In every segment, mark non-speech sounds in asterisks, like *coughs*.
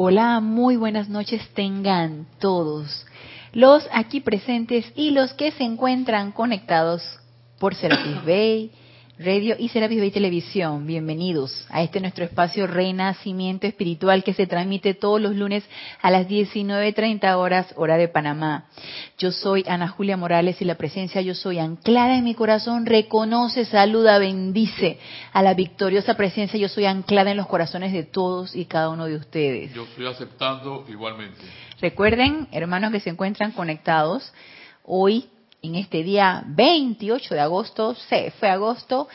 Hola, muy buenas noches tengan todos los aquí presentes y los que se encuentran conectados por Serapis Bay, Radio y Serapis Bay Televisión. Bienvenidos a este nuestro espacio Renacimiento Espiritual que se transmite todos los lunes a las 19.30 horas hora de Panamá. Yo soy Ana Julia Morales y la presencia yo soy anclada en mi corazón reconoce, saluda, bendice a la victoriosa presencia yo soy anclada en los corazones de todos y cada uno de ustedes. Yo estoy aceptando igualmente. Recuerden, hermanos que se encuentran conectados, hoy en este día 28 de agosto, se fue agosto.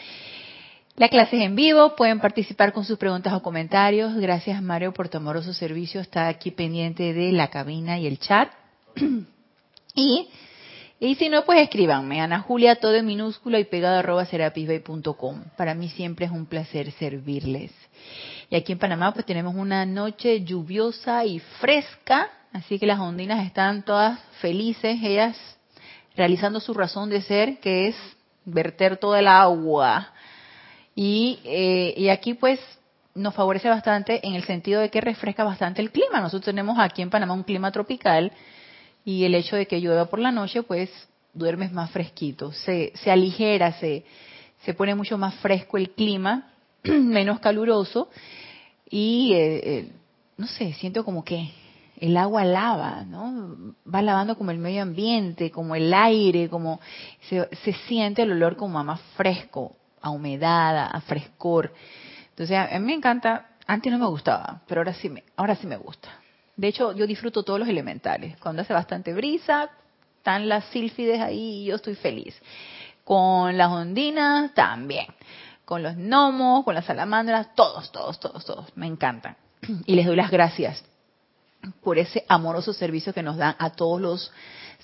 La clase es en vivo, pueden participar con sus preguntas o comentarios. Gracias Mario por tu amoroso servicio, está aquí pendiente de la cabina y el chat. *clears throat* y, y si no, pues escríbanme, Ana Julia, todo en minúscula y pegado arroba serapisbay.com. Para mí siempre es un placer servirles. Y aquí en Panamá pues tenemos una noche lluviosa y fresca, así que las ondinas están todas felices, ellas realizando su razón de ser, que es verter todo el agua. Y, eh, y aquí pues nos favorece bastante en el sentido de que refresca bastante el clima. Nosotros tenemos aquí en Panamá un clima tropical y el hecho de que llueva por la noche pues duermes más fresquito, se, se aligera, se, se pone mucho más fresco el clima, *clears throat* menos caluroso y eh, eh, no sé, siento como que el agua lava, ¿no? Va lavando como el medio ambiente, como el aire, como se, siente el olor como a más fresco, a humedad, a frescor. Entonces a mí me encanta, antes no me gustaba, pero ahora sí me, ahora sí me gusta. De hecho, yo disfruto todos los elementales. Cuando hace bastante brisa, están las sílfides ahí y yo estoy feliz. Con las ondinas también. Con los gnomos, con las salamandras, todos, todos, todos, todos. Me encantan. *clears throat* Y les doy las gracias por ese amoroso servicio que nos dan a todos los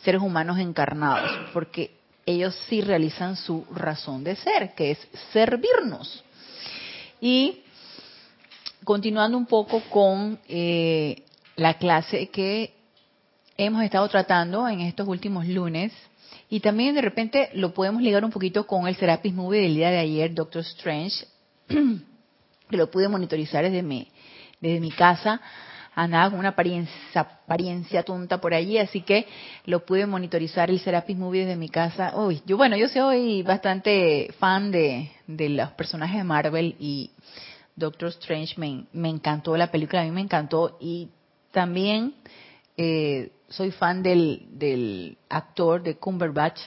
seres humanos encarnados, porque ellos sí realizan su razón de ser, que es servirnos. Y continuando un poco con eh, la clase que hemos estado tratando en estos últimos lunes, y también de repente lo podemos ligar un poquito con el Serapis Movie del día de ayer, Doctor Strange, que *clears throat* lo pude monitorizar desde mi, desde mi casa andaba con una apariencia, apariencia tonta por allí, así que lo pude monitorizar el Serapis Movie desde mi casa. Uy, yo bueno, yo soy bastante fan de, de los personajes de Marvel y Doctor Strange me, me encantó la película, a mí me encantó y también eh, soy fan del, del actor de Cumberbatch.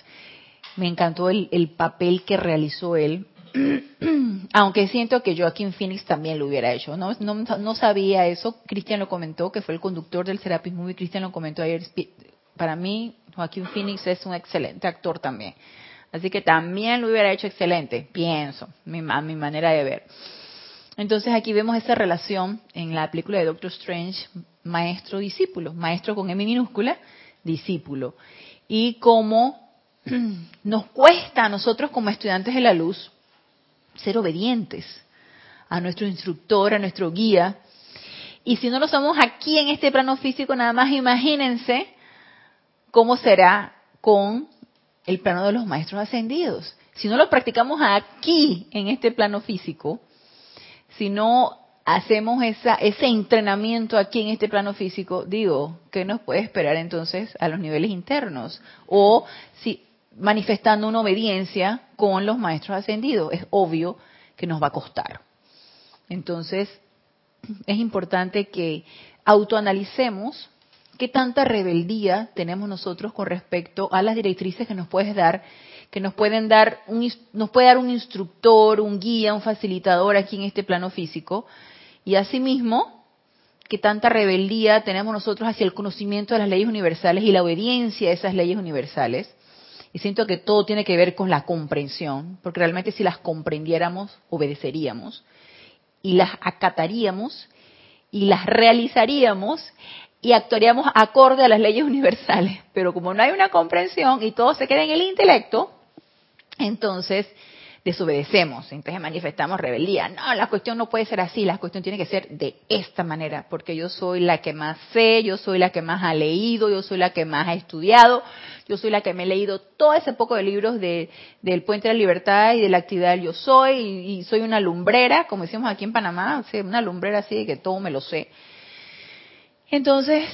Me encantó el, el papel que realizó él. *clears throat* aunque siento que Joaquín Phoenix también lo hubiera hecho. No, no, no sabía eso. Cristian lo comentó, que fue el conductor del Serapis Movie. Cristian lo comentó ayer. Para mí, Joaquín Phoenix es un excelente actor también. Así que también lo hubiera hecho excelente, pienso, a mi manera de ver. Entonces aquí vemos esa relación en la película de Doctor Strange, maestro-discípulo, maestro con M minúscula, discípulo. Y cómo *clears throat* nos cuesta a nosotros como estudiantes de la luz ser obedientes a nuestro instructor, a nuestro guía. Y si no lo somos aquí en este plano físico, nada más imagínense cómo será con el plano de los maestros ascendidos. Si no lo practicamos aquí en este plano físico, si no hacemos esa, ese entrenamiento aquí en este plano físico, digo, ¿qué nos puede esperar entonces a los niveles internos? O si manifestando una obediencia con los maestros ascendidos. Es obvio que nos va a costar. Entonces, es importante que autoanalicemos qué tanta rebeldía tenemos nosotros con respecto a las directrices que nos puedes dar, que nos pueden dar un, nos puede dar un instructor, un guía, un facilitador aquí en este plano físico, y asimismo qué tanta rebeldía tenemos nosotros hacia el conocimiento de las leyes universales y la obediencia a esas leyes universales y siento que todo tiene que ver con la comprensión, porque realmente si las comprendiéramos, obedeceríamos y las acataríamos y las realizaríamos y actuaríamos acorde a las leyes universales. Pero como no hay una comprensión y todo se queda en el intelecto, entonces desobedecemos, entonces manifestamos rebeldía. No, la cuestión no puede ser así, la cuestión tiene que ser de esta manera, porque yo soy la que más sé, yo soy la que más ha leído, yo soy la que más ha estudiado, yo soy la que me he leído todo ese poco de libros de, del Puente de la Libertad y de la actividad del Yo Soy, y, soy una lumbrera, como decimos aquí en Panamá, una lumbrera así de que todo me lo sé. Entonces,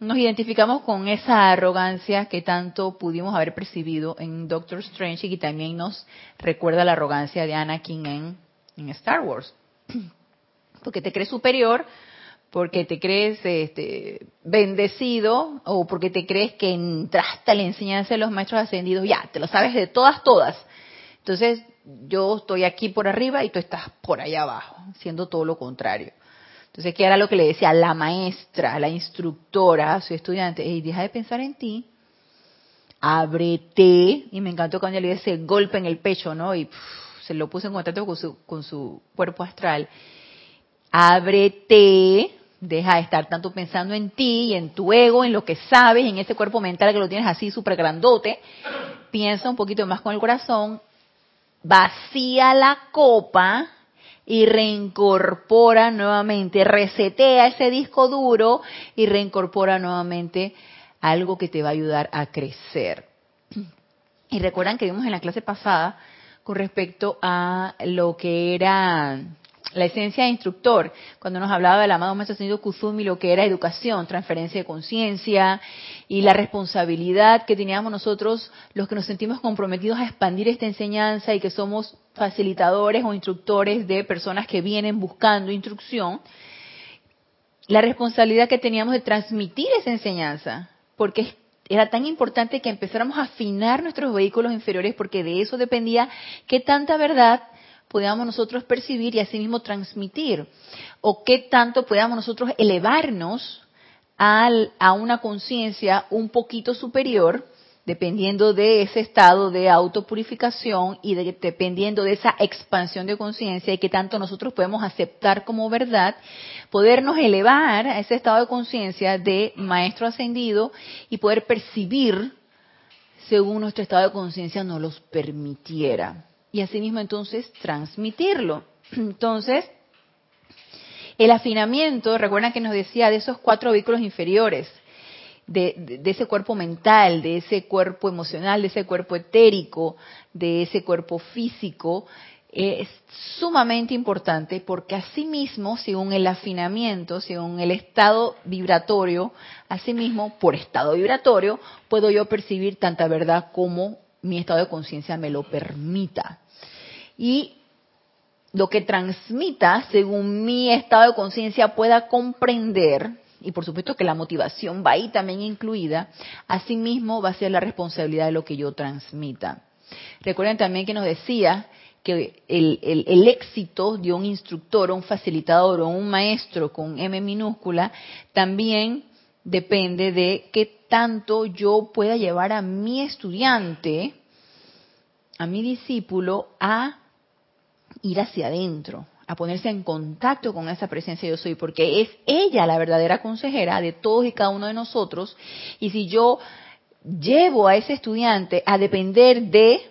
nos identificamos con esa arrogancia que tanto pudimos haber percibido en Doctor Strange y que también nos recuerda la arrogancia de Anakin en, en Star Wars. *clears throat* Porque te crees superior, porque te crees este, bendecido o porque te crees que entraste a la enseñanza de los maestros ascendidos, ya, te lo sabes de todas, todas. Entonces, yo estoy aquí por arriba y tú estás por allá abajo, siendo todo lo contrario. Entonces, ¿qué era lo que le decía la maestra, la instructora a su estudiante? Y deja de pensar en ti, ábrete. Y me encantó cuando le dio ese golpe en el pecho, ¿no? Y se lo puso en contacto con su, con su cuerpo astral. Ábrete, deja de estar tanto pensando en ti y en tu ego, en lo que sabes, en ese cuerpo mental que lo tienes así súper grandote. Piensa un poquito más con el corazón, vacía la copa y reincorpora nuevamente, resetea ese disco duro y reincorpora nuevamente algo que te va a ayudar a crecer. Y recuerdan que vimos en la clase pasada con respecto a lo que era la esencia de instructor, cuando nos hablaba del amado Maestro Ascendido Kuzumi, lo que era educación, transferencia de conciencia y la responsabilidad que teníamos nosotros, los que nos sentimos comprometidos a expandir esta enseñanza y que somos facilitadores o instructores de personas que vienen buscando instrucción, la responsabilidad que teníamos de transmitir esa enseñanza, porque era tan importante que empezáramos a afinar nuestros vehículos inferiores, porque de eso dependía qué tanta verdad podamos nosotros percibir y asimismo transmitir, o qué tanto podamos nosotros elevarnos a una conciencia un poquito superior, dependiendo de ese estado de autopurificación y dependiendo de esa expansión de conciencia y qué tanto nosotros podemos aceptar como verdad, podernos elevar a ese estado de conciencia de maestro ascendido y poder percibir según nuestro estado de conciencia nos los permitiera y asimismo entonces transmitirlo. *clears throat* Entonces, el afinamiento, recuerdan que nos decía de esos cuatro vehículos inferiores, de, ese cuerpo mental, de ese cuerpo emocional, de ese cuerpo etérico, de ese cuerpo físico, es sumamente importante porque asimismo, según el afinamiento, según el estado vibratorio, asimismo, por estado vibratorio, puedo yo percibir tanta verdad como mi estado de conciencia me lo permita. Y lo que transmita según mi estado de conciencia pueda comprender, y por supuesto que la motivación va ahí también incluida, asimismo va a ser la responsabilidad de lo que yo transmita. Recuerden también que nos decía que el, el, éxito de un instructor, un facilitador o un maestro con M minúscula también depende de qué tanto yo pueda llevar a mi estudiante, a mi discípulo, a ir hacia adentro, a ponerse en contacto con esa presencia yo soy, porque es ella la verdadera consejera de todos y cada uno de nosotros. Y si yo llevo a ese estudiante a depender de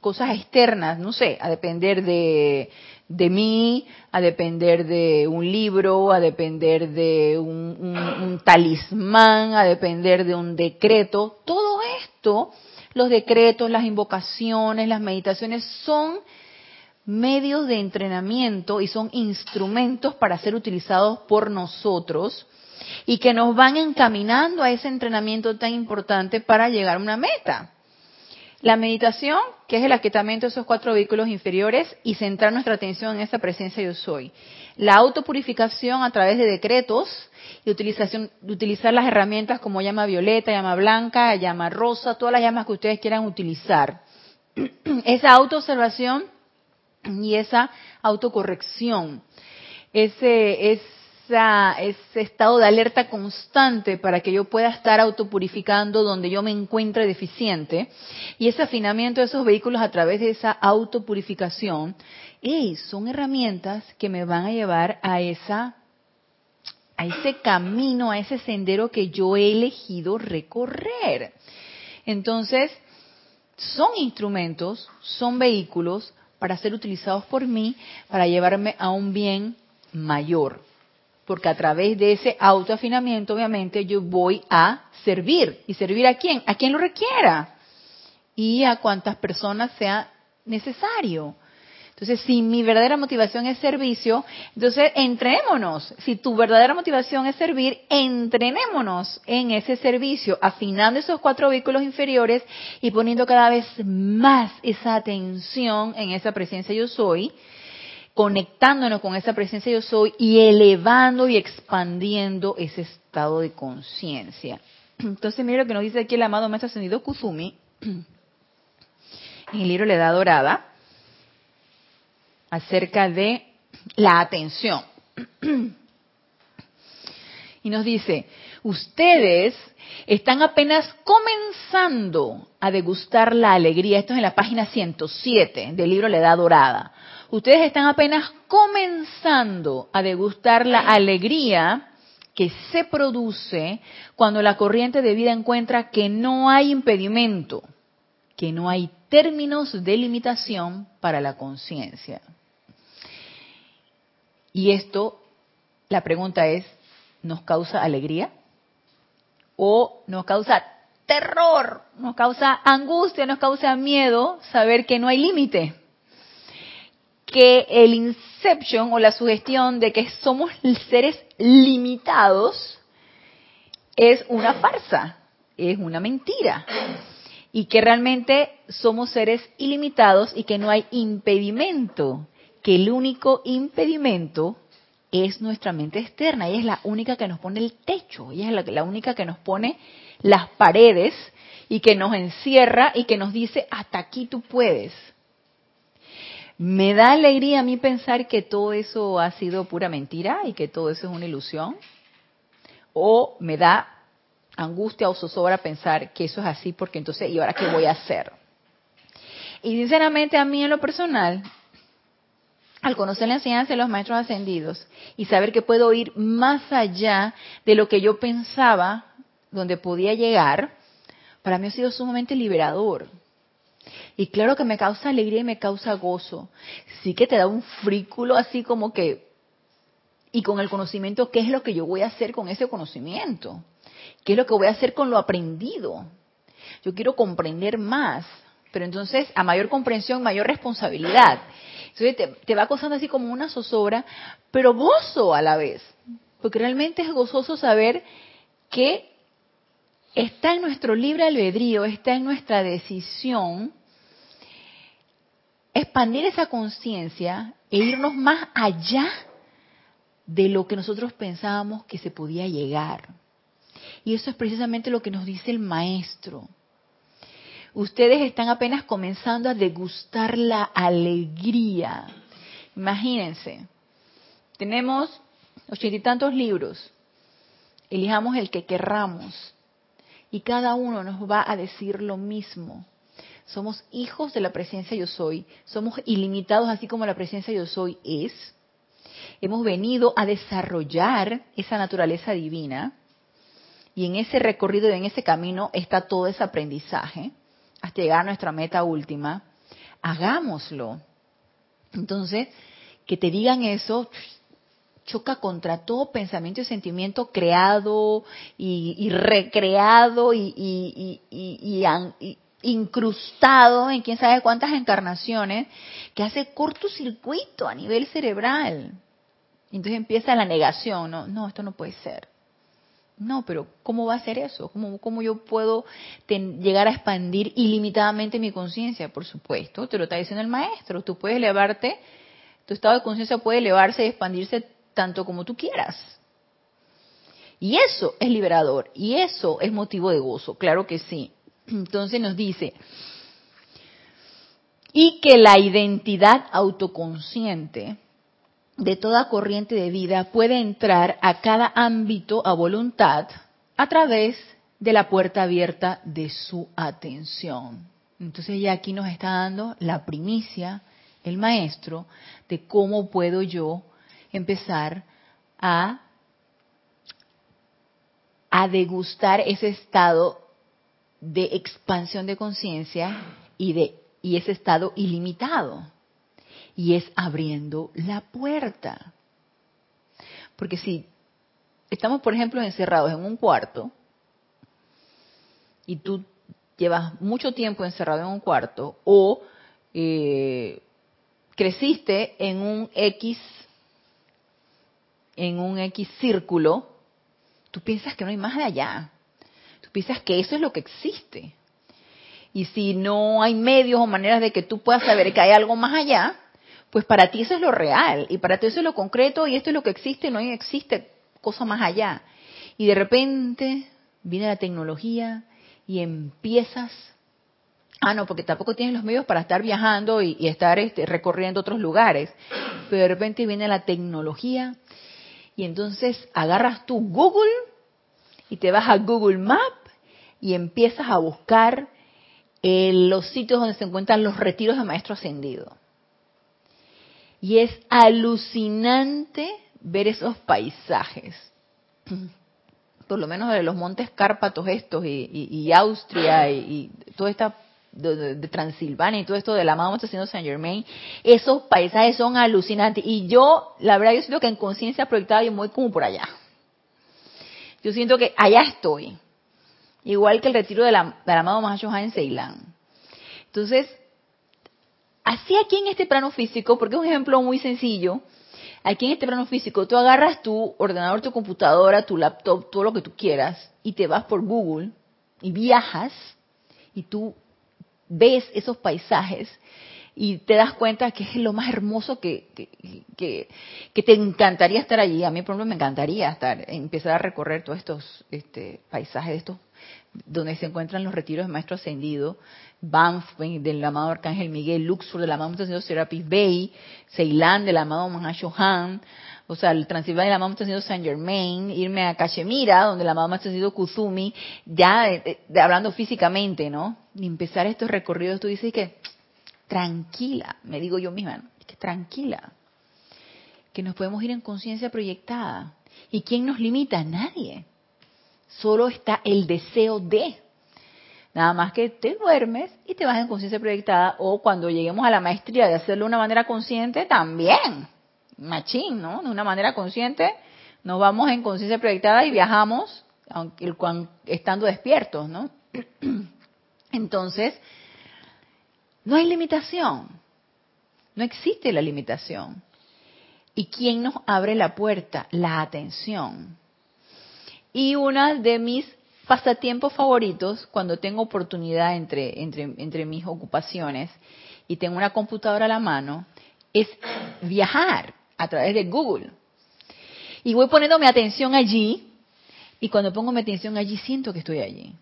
cosas externas, no sé, a depender de, de mí, a depender de un libro, a depender de un, talismán, a depender de un decreto. Todo esto, los decretos, las invocaciones, las meditaciones son medios de entrenamiento y son instrumentos para ser utilizados por nosotros y que nos van encaminando a ese entrenamiento tan importante para llegar a una meta. La meditación, que es el aquietamiento de esos cuatro vehículos inferiores y centrar nuestra atención en esa presencia yo soy. La autopurificación a través de decretos y utilización, utilizar las herramientas como llama violeta, llama blanca, llama rosa, todas las llamas que ustedes quieran utilizar. *clears throat* Esa autoobservación y esa autocorrección, ese, es ese estado de alerta constante para que yo pueda estar autopurificando donde yo me encuentre deficiente. Y ese afinamiento de esos vehículos a través de esa autopurificación, son herramientas que me van a llevar a esa a ese camino, a ese sendero que yo he elegido recorrer. Entonces, son instrumentos, son vehículos para ser utilizados por mí para llevarme a un bien mayor porque a través de ese autoafinamiento, obviamente, yo voy a servir. ¿Y servir a quién? A quien lo requiera. Y a cuantas personas sea necesario. Entonces, si mi verdadera motivación es servicio, entonces entrenémonos. Si tu verdadera motivación es servir, entrenémonos en ese servicio, afinando esos cuatro vehículos inferiores y poniendo cada vez más esa atención en esa presencia yo soy, conectándonos con esa presencia yo soy y elevando y expandiendo ese estado de conciencia. *clears throat* Entonces, mira lo que nos dice aquí el amado Maestro Ascendido Kuzumi en el libro La Edad Dorada acerca de la atención. *clears throat* Y nos dice, ustedes están apenas comenzando a degustar la alegría. Esto es en la página 107 del libro La Edad Dorada. Ustedes están apenas comenzando a degustar la alegría que se produce cuando la corriente de vida encuentra que no hay impedimento, que no hay términos de limitación para la conciencia. Y esto, la pregunta es, ¿nos causa alegría? ¿O nos causa terror? ¿Nos causa angustia? ¿Nos causa miedo saber que no hay límite? Que el inception o la sugestión de que somos seres limitados es una farsa, es una mentira. Y que realmente somos seres ilimitados y que no hay impedimento que el único impedimento es nuestra mente externa. Ella es la única que nos pone el techo, ella es la, la única que nos pone las paredes y que nos encierra y que nos dice, hasta aquí tú puedes. Me da alegría a mí pensar que todo eso ha sido pura mentira y que todo eso es una ilusión. O me da angustia o zozobra pensar que eso es así porque entonces, ¿y ahora qué voy a hacer? Y sinceramente a mí en lo personal, al conocer la enseñanza de los maestros ascendidos y saber que puedo ir más allá de lo que yo pensaba, donde podía llegar, para mí ha sido sumamente liberador. Y claro que me causa alegría y me causa gozo. Sí que te da un frículo así como que, y con el conocimiento, ¿qué es lo que yo voy a hacer con ese conocimiento? ¿Qué es lo que voy a hacer con lo aprendido? Yo quiero comprender más, pero entonces a mayor comprensión, mayor responsabilidad. Entonces te, va causando así como una zozobra, pero gozo a la vez. Porque realmente es gozoso saber que está en nuestro libre albedrío, está en nuestra decisión expandir esa conciencia e irnos más allá de lo que nosotros pensábamos que se podía llegar. Y eso es precisamente lo que nos dice el maestro ustedes están apenas comenzando a degustar la alegría. Imagínense, tenemos ochenta y tantos libros, elijamos el que querramos y cada uno nos va a decir lo mismo. Somos hijos de la presencia yo soy, somos ilimitados así como la presencia yo soy es. Hemos venido a desarrollar esa naturaleza divina y en ese recorrido y en ese camino está todo ese aprendizaje hasta llegar a nuestra meta última, hagámoslo. Entonces, que te digan eso choca contra todo pensamiento y sentimiento creado y, recreado y, y, incrustado en quién sabe cuántas encarnaciones que hace cortocircuito a nivel cerebral. Entonces empieza la negación, no, no, esto no puede ser. No, pero ¿cómo va a ser eso? ¿Cómo, cómo yo puedo llegar a expandir ilimitadamente mi conciencia? Por supuesto, te lo está diciendo el maestro. Tú puedes elevarte, tu estado de conciencia puede elevarse y expandirse tanto como tú quieras. Y eso es liberador, y eso es motivo de gozo, claro que sí. Entonces nos dice, y que la identidad autoconsciente de toda corriente de vida puede entrar a cada ámbito a voluntad a través de la puerta abierta de su atención. Entonces ya aquí nos está dando la primicia, el maestro, de cómo puedo yo empezar a, a degustar ese estado de expansión de conciencia y de y ese estado ilimitado y es abriendo la puerta. Porque si estamos, por ejemplo, encerrados en un cuarto y tú llevas mucho tiempo encerrado en un cuarto o eh, creciste en un X, en un X círculo, tú piensas que no hay más de allá. Tú piensas que eso es lo que existe. Y si no hay medios o maneras de que tú puedas saber que hay algo más allá, pues para ti eso es lo real y para ti eso es lo concreto y esto es lo que existe, no existe cosa más allá. Y de repente viene la tecnología y empiezas Ah, no, porque tampoco tienes los medios para estar viajando y, estar este, recorriendo otros lugares. Pero de repente viene la tecnología y entonces agarras tu Google y te vas a Google Map y empiezas a buscar eh, los sitios donde se encuentran los retiros de maestro ascendido. Y es alucinante ver esos paisajes. *clears throat* Por lo menos de los montes Cárpatos estos y, Austria y, y toda esta de, Transilvania y todo esto de la amado haciendo Saint Germain, esos paisajes son alucinantes. Y yo, la verdad, yo siento que en conciencia proyectada yo voy como por allá. Yo siento que allá estoy. Igual que el retiro de la, del amado Mahashohan en Ceilán. Entonces, así aquí en este plano físico, porque es un ejemplo muy sencillo, aquí en este plano físico tú agarras tu ordenador, tu computadora, tu laptop, todo lo que tú quieras, y te vas por Google y viajas, y tú ves esos paisajes y te das cuenta que es lo más hermoso que, que, que, te encantaría estar allí. A mí, por ejemplo, me encantaría estar, empezar a recorrer todos estos este, paisajes, estos donde se encuentran los retiros de Maestro Ascendido, Banff del amado Arcángel Miguel, Luxor del amado Maestro Serapis Bay, Ceilán del amado Mahashohan, o sea, el Transilvania del amado Maestro Ascendido Saint Germain, irme a Cachemira, donde el amado Maestro Ascendido Kuzumi, ya hablando físicamente, ¿no? Y empezar estos recorridos, tú dices que tranquila, me digo yo misma, que tranquila, que nos podemos ir en conciencia proyectada. ¿Y quién nos limita? Nadie. Solo está el deseo de. Nada más que te duermes y te vas en conciencia proyectada o cuando lleguemos a la maestría de hacerlo de una manera consciente, también. Machín, ¿no? De una manera consciente, nos vamos en conciencia proyectada y viajamos aunque, estando despiertos, ¿no? *clears throat* Entonces, no hay limitación. No existe la limitación. ¿Y quién nos abre la puerta? La atención. Y una de mis pasatiempos favoritos, cuando tengo oportunidad entre, entre, entre mis ocupaciones y tengo una computadora a la mano, es viajar a través de Google. Y voy poniendo mi atención allí, y cuando pongo mi atención allí siento que estoy allí.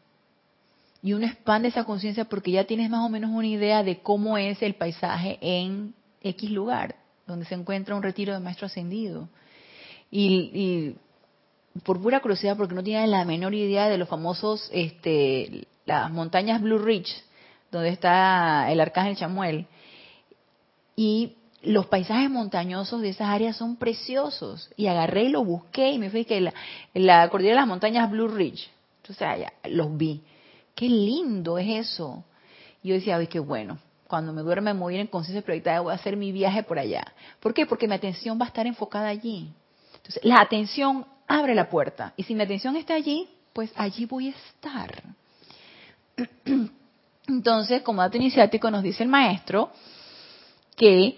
Y uno expande esa conciencia porque ya tienes más o menos una idea de cómo es el paisaje en X lugar, donde se encuentra un retiro de maestro ascendido. Y, por pura curiosidad, porque no tiene la menor idea de los famosos, este, las montañas Blue Ridge, donde está el arcángel Chamuel. Y los paisajes montañosos de esas áreas son preciosos. Y agarré y lo busqué y me fui que la, cordillera de las montañas Blue Ridge. Entonces allá los vi. Qué lindo es eso. Y yo decía, ay, qué bueno. Cuando me duerme muy en conciencia proyectada voy a hacer mi viaje por allá. ¿Por qué? Porque mi atención va a estar enfocada allí. Entonces, la atención abre la puerta. Y si mi atención está allí, pues allí voy a estar. *clears throat* Entonces, como dato iniciático nos dice el maestro que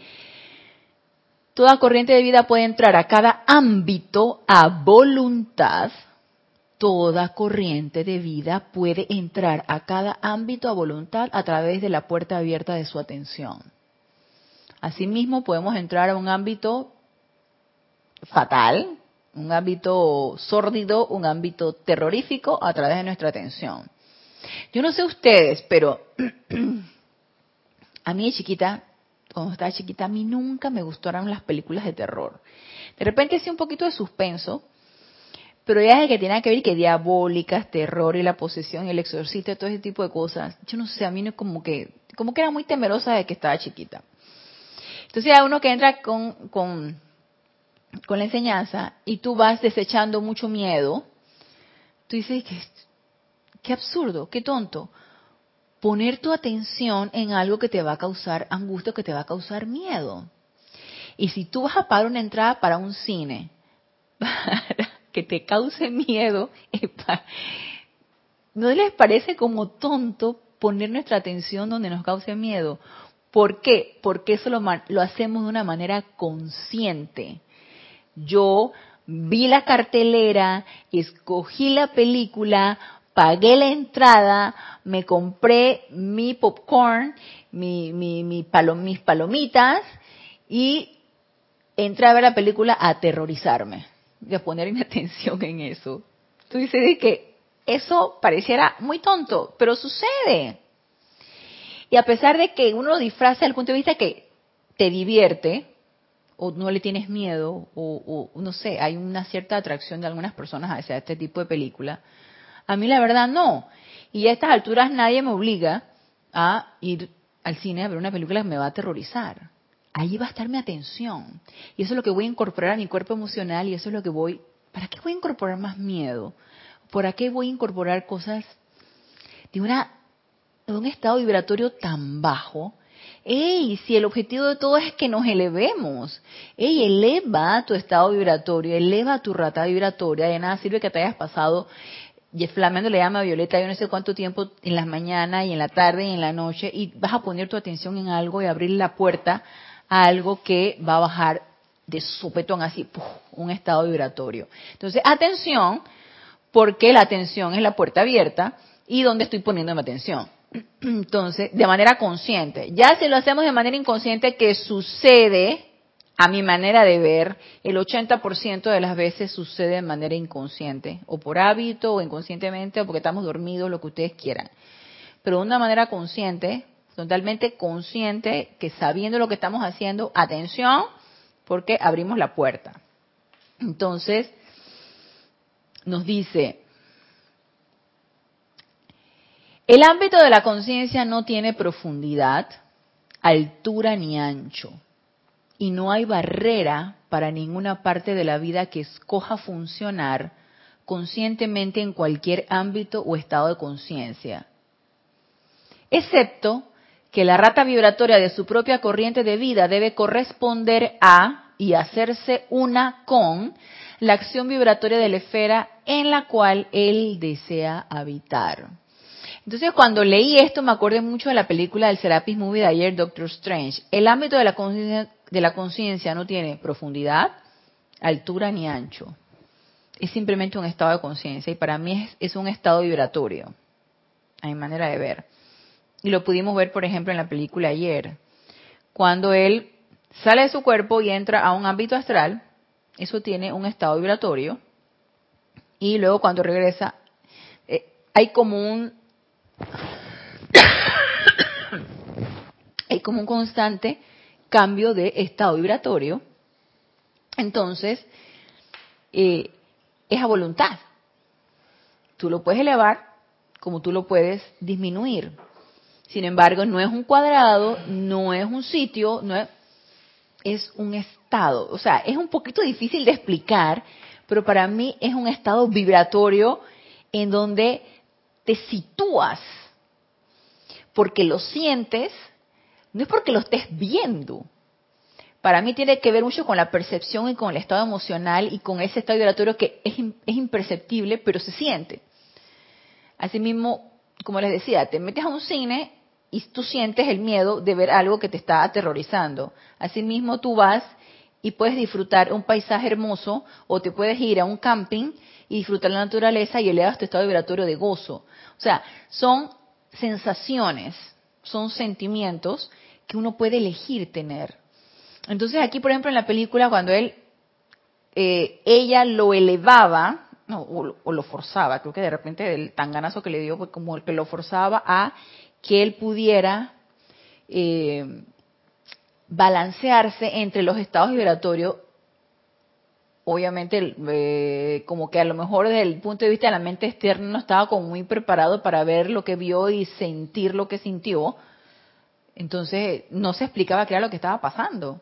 toda corriente de vida puede entrar a cada ámbito a voluntad toda corriente de vida puede entrar a cada ámbito a voluntad a través de la puerta abierta de su atención. Asimismo, podemos entrar a un ámbito fatal, un ámbito sórdido, un ámbito terrorífico a través de nuestra atención. Yo no sé ustedes, pero *clears throat* a mí chiquita, cuando estaba chiquita, a mí nunca me gustaron las películas de terror. De repente sí un poquito de suspenso, pero ya es que tiene que ver que diabólicas, terror y la posesión y el exorcista y todo ese tipo de cosas. Yo no sé, a mí no es como que, como que era muy temerosa de que estaba chiquita. Entonces hay uno que entra con, con, con la enseñanza y tú vas desechando mucho miedo. Tú dices, qué, qué absurdo, qué tonto. Poner tu atención en algo que te va a causar angustia, que te va a causar miedo. Y si tú vas a pagar una entrada para un cine, *laughs* para que te cause miedo, ¿no les parece como tonto poner nuestra atención donde nos cause miedo? ¿Por qué? Porque eso lo, lo hacemos de una manera consciente. Yo vi la cartelera, escogí la película, pagué la entrada, me compré mi popcorn, mi, mi, mis palomitas y entré a ver la película a aterrorizarme, y a poner mi *laughs* atención en eso. Tú dices que eso pareciera muy tonto, pero sucede. Y a pesar de que uno lo disfraza desde el punto de vista que te divierte, o no le tienes miedo, o, no sé, hay una cierta atracción de algunas personas hacia este tipo de película. A mí la verdad no. Y a estas alturas nadie me obliga a ir al cine a ver una película que me va a aterrorizar. Allí va a estar mi atención. Y eso es lo que voy a incorporar a mi cuerpo emocional y eso es lo que voy... ¿Para qué voy a incorporar más miedo? ¿Para qué voy a incorporar cosas de, una, un estado vibratorio tan bajo ¡Ey! Si el objetivo de todo es que nos elevemos. ¡Ey! Eleva tu estado vibratorio, eleva tu rata vibratoria. De nada sirve que te hayas pasado, y Flamando le llama a Violeta, yo no sé cuánto tiempo en las mañanas y en la tarde y en la noche, y vas a poner tu atención en algo y abrir la puerta a algo que va a bajar de sopetón así, un estado vibratorio. Entonces, atención, porque la atención es la puerta abierta y donde estoy poniendo mi atención. *clears throat* Entonces, de manera consciente. Ya si lo hacemos de manera inconsciente, que sucede, a mi manera de ver, el 80% de las veces sucede de manera inconsciente, o por hábito, o inconscientemente, o porque estamos dormidos, lo que ustedes quieran. Pero de una manera consciente, totalmente consciente, que sabiendo lo que estamos haciendo, atención, porque abrimos la puerta. Entonces, nos dice, el ámbito de la conciencia no tiene profundidad, altura ni ancho, y no hay barrera para ninguna parte de la vida que escoja funcionar conscientemente en cualquier ámbito o estado de conciencia, excepto que la rata vibratoria de su propia corriente de vida debe corresponder a y hacerse una con la acción vibratoria de la esfera en la cual él desea habitar. Entonces, cuando leí esto, me acordé mucho de la película del Serapis Movie de ayer, Doctor Strange. El ámbito de la conciencia no tiene profundidad, altura ni ancho. Es simplemente un estado de conciencia y para mí es, es un estado vibratorio, a mi manera de ver. Y lo pudimos ver, por ejemplo, en la película ayer. Cuando él sale de su cuerpo y entra a un ámbito astral, eso tiene un estado vibratorio. Y luego cuando regresa, eh, hay como un *coughs* hay como un constante cambio de estado vibratorio. Entonces, eh, es a voluntad. Tú lo puedes elevar como tú lo puedes disminuir. Sin embargo, no es un cuadrado, no es un sitio, no es, es un estado. O sea, es un poquito difícil de explicar, pero para mí es un estado vibratorio en donde te sitúas, porque lo sientes, no es porque lo estés viendo. Para mí tiene que ver mucho con la percepción y con el estado emocional y con ese estado vibratorio que es, imperceptible, pero se siente. Asimismo, como les decía, te metes a un cine y tú sientes el miedo de ver algo que te está aterrorizando. Asimismo, tú vas y puedes disfrutar un paisaje hermoso o te puedes ir a un camping y disfrutar la naturaleza y elevas tu estado vibratorio de gozo. O sea, son sensaciones, son sentimientos que uno puede elegir tener. Entonces aquí, por ejemplo, en la película, cuando él, eh, ella lo elevaba, o, lo forzaba, creo que de repente el tanganazo que le dio fue como el que lo forzaba a que él pudiera eh, balancearse entre los estados vibratorios obviamente eh, como que a lo mejor desde el punto de vista de la mente externa no estaba como muy preparado para ver lo que vio y sentir lo que sintió. Entonces no se explicaba qué era lo que estaba pasando,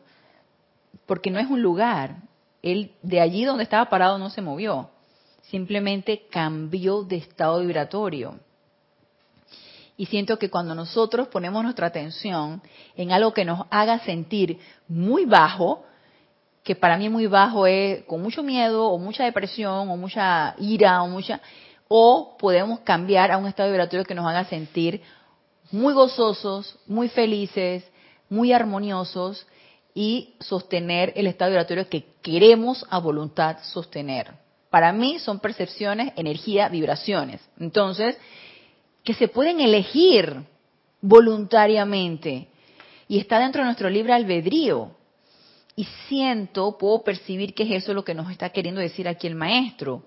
porque no es un lugar. Él de allí donde estaba parado no se movió, simplemente cambió de estado vibratorio. Y siento que cuando nosotros ponemos nuestra atención en algo que nos haga sentir muy bajo, que para mí muy bajo es con mucho miedo o mucha depresión o mucha ira o mucha o podemos cambiar a un estado vibratorio que nos haga sentir muy gozosos, muy felices, muy armoniosos y sostener el estado vibratorio que queremos a voluntad sostener. Para mí son percepciones, energía, vibraciones. Entonces, que se pueden elegir voluntariamente y está dentro de nuestro libre albedrío. Y siento, puedo percibir que es eso lo que nos está queriendo decir aquí el maestro.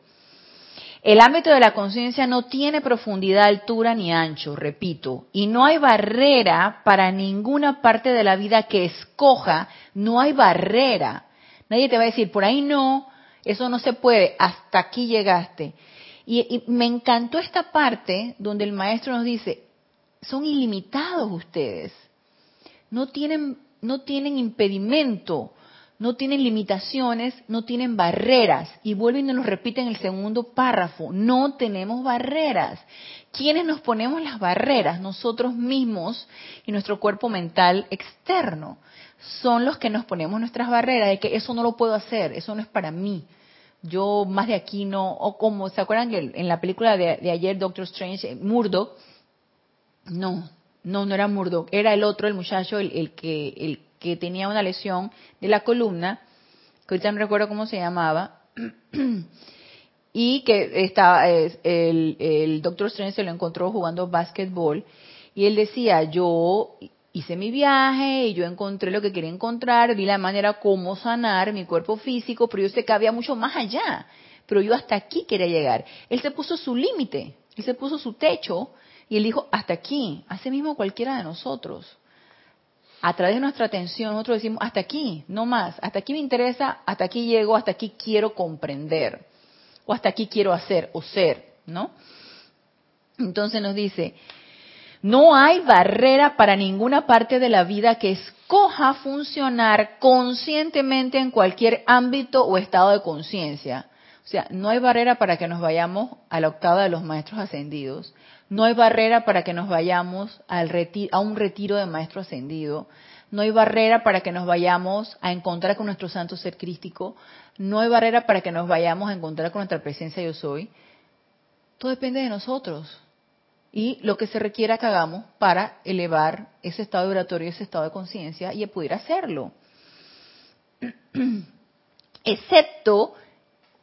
El ámbito de la conciencia no tiene profundidad, altura ni ancho, repito, y no hay barrera para ninguna parte de la vida que escoja, no hay barrera. Nadie te va a decir, por ahí no, eso no se puede, hasta aquí llegaste. Y, y me encantó esta parte donde el maestro nos dice, son ilimitados ustedes, no tienen, no tienen impedimento no tienen limitaciones, no tienen barreras. Y vuelven y nos repiten el segundo párrafo, no tenemos barreras. ¿Quiénes nos ponemos las barreras? Nosotros mismos y nuestro cuerpo mental externo. Son los que nos ponemos nuestras barreras de que eso no lo puedo hacer, eso no es para mí. Yo más de aquí no, o como, ¿se acuerdan que en la película de, ayer, Doctor Strange, eh, Murdoch? No, no, no era Murdoch, era el otro, el muchacho, el, el que, el que tenía una lesión de la columna, que ahorita no recuerdo cómo se llamaba, *clears throat* y que estaba, el, el doctor Strange se lo encontró jugando básquetbol, y él decía, yo hice mi viaje y yo encontré lo que quería encontrar, vi la manera como sanar mi cuerpo físico, pero yo sé que había mucho más allá, pero yo hasta aquí quería llegar. Él se puso su límite, él se puso su techo, y él dijo, hasta aquí, así mismo cualquiera de nosotros a través de nuestra atención nosotros decimos, hasta aquí, no más, hasta aquí me interesa, hasta aquí llego, hasta aquí quiero comprender, o hasta aquí quiero hacer o ser, ¿no? Entonces nos dice, no hay barrera para ninguna parte de la vida que escoja funcionar conscientemente en cualquier ámbito o estado de conciencia. O sea, no hay barrera para que nos vayamos a la octava de los maestros ascendidos. No hay barrera para que nos vayamos al a un retiro de maestro ascendido. No hay barrera para que nos vayamos a encontrar con nuestro santo ser crístico. No hay barrera para que nos vayamos a encontrar con nuestra presencia yo soy. Todo depende de nosotros y lo que se requiera que hagamos para elevar ese estado vibratorio, ese estado de conciencia y poder hacerlo. *clears throat* Excepto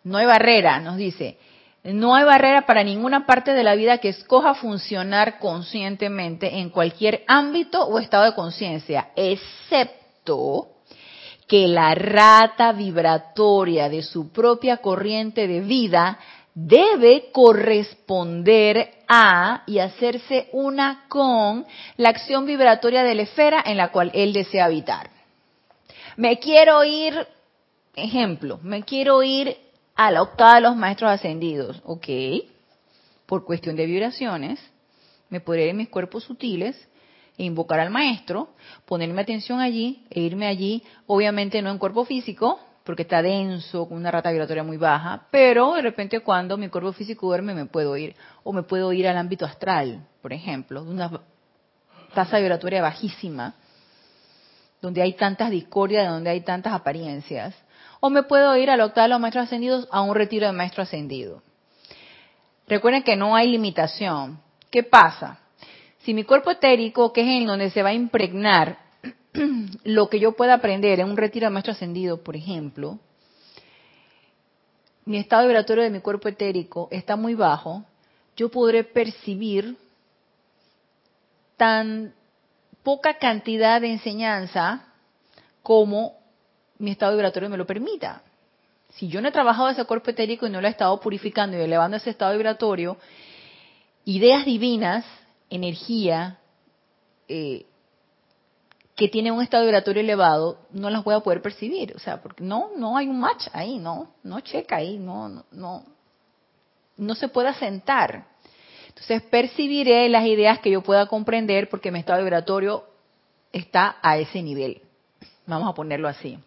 no hay barrera, nos dice. No hay barrera para ninguna parte de la vida que escoja funcionar conscientemente en cualquier ámbito o estado de conciencia, excepto que la rata vibratoria de su propia corriente de vida debe corresponder a y hacerse una con la acción vibratoria de la esfera en la cual él desea habitar. Me quiero ir, ejemplo, me quiero ir a la octava de los maestros ascendidos. Ok, por cuestión de vibraciones, me podré ir en mis cuerpos sutiles e invocar al maestro, ponerme atención allí e irme allí, obviamente no en cuerpo físico, porque está denso, con una rata vibratoria muy baja, pero de repente cuando mi cuerpo físico duerme me puedo ir, o me puedo ir al ámbito astral, por ejemplo, de una tasa vibratoria bajísima, donde hay tantas discordias, donde hay tantas apariencias, o me puedo ir al octavo de los maestros ascendidos a un retiro de maestro ascendido. Recuerden que no hay limitación. ¿Qué pasa? Si mi cuerpo etérico, que es en donde se va a impregnar *clears throat* lo que yo pueda aprender en un retiro de maestro ascendido, por ejemplo, mi estado vibratorio de mi cuerpo etérico está muy bajo, yo podré percibir tan poca cantidad de enseñanza como mi estado vibratorio me lo permita. Si yo no he trabajado ese cuerpo etérico y no lo he estado purificando y elevando ese estado vibratorio, ideas divinas, energía, eh, que tiene un estado vibratorio elevado, no las voy a poder percibir. O sea, porque no, no hay un match ahí, no, no checa ahí, no, no, no, no se puede asentar. Entonces percibiré las ideas que yo pueda comprender porque mi estado vibratorio está a ese nivel. Vamos a ponerlo así.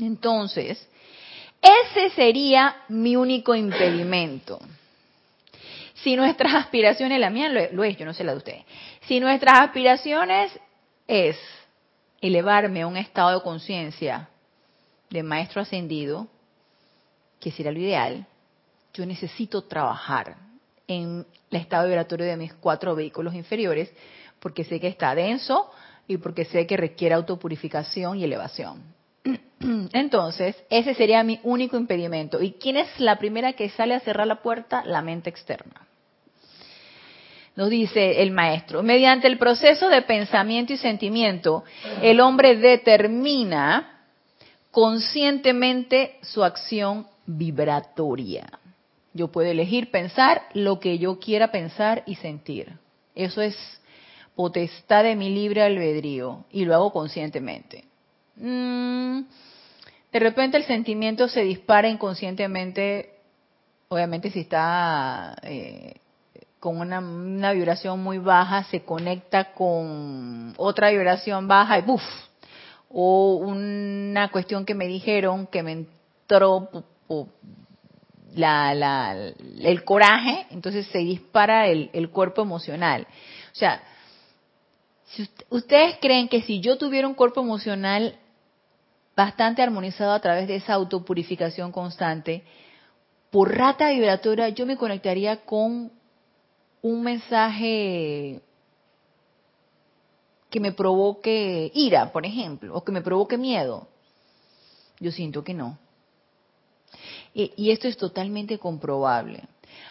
Entonces, ese sería mi único impedimento. Si nuestras *laughs* aspiraciones, la mía lo, es, yo no sé la de ustedes, si nuestras aspiraciones es elevarme a un estado de conciencia de maestro ascendido, que sería lo ideal, yo necesito trabajar en el estado vibratorio de mis cuatro vehículos inferiores, porque sé que está denso y porque sé que requiere autopurificación y elevación. *clears throat* Entonces, ese sería mi único impedimento. ¿Y quién es la primera que sale a cerrar la puerta? La mente externa. Nos dice el maestro, mediante el proceso de pensamiento y sentimiento, el hombre determina conscientemente su acción vibratoria. Yo puedo elegir pensar lo que yo quiera pensar y sentir. Eso es potestad de mi libre albedrío y lo hago conscientemente. Mm, de repente el sentimiento se dispara inconscientemente, obviamente si está eh, con una, una, vibración muy baja, se conecta con otra vibración baja y ¡buf! O una cuestión que me dijeron que me entró la, la, el coraje, entonces se dispara el, el cuerpo emocional. O sea, si ustedes creen que si yo tuviera un cuerpo emocional bastante armonizado a través de esa autopurificación constante, por rata vibratoria yo me conectaría con un mensaje que me provoque ira, por ejemplo, o que me provoque miedo. Yo siento que no. Y, esto es totalmente comprobable.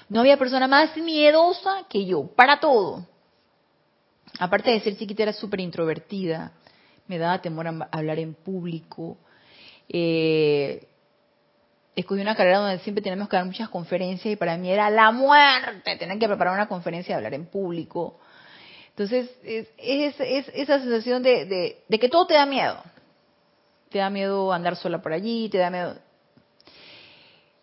No había persona más miedosa que yo, para todo. Aparte de ser chiquita, era súper introvertida me daba temor a hablar en público. Eh, escogí una carrera donde siempre teníamos que dar muchas conferencias y para mí era la muerte tener que preparar una conferencia y hablar en público. Entonces, es, es, esa sensación de, de, que todo te da miedo. Te da miedo andar sola por allí, te da miedo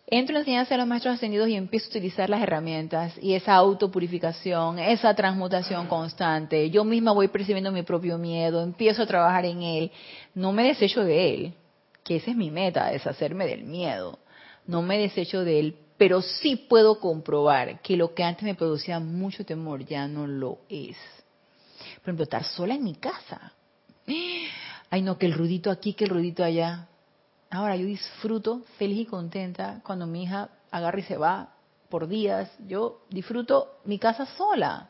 entro en la enseñanza de los maestros ascendidos y empiezo a utilizar las herramientas y esa autopurificación, esa transmutación constante. Yo misma voy percibiendo mi propio miedo, empiezo a trabajar en él. No me desecho de él, que esa es mi meta, deshacerme del miedo. No me desecho de él, pero sí puedo comprobar que lo que antes me producía mucho temor ya no lo es. Por ejemplo, estar sola en mi casa. Ay, no, que el rudito aquí, que el rudito allá. Ahora yo disfruto feliz y contenta cuando mi hija agarra y se va por días. Yo disfruto mi casa sola.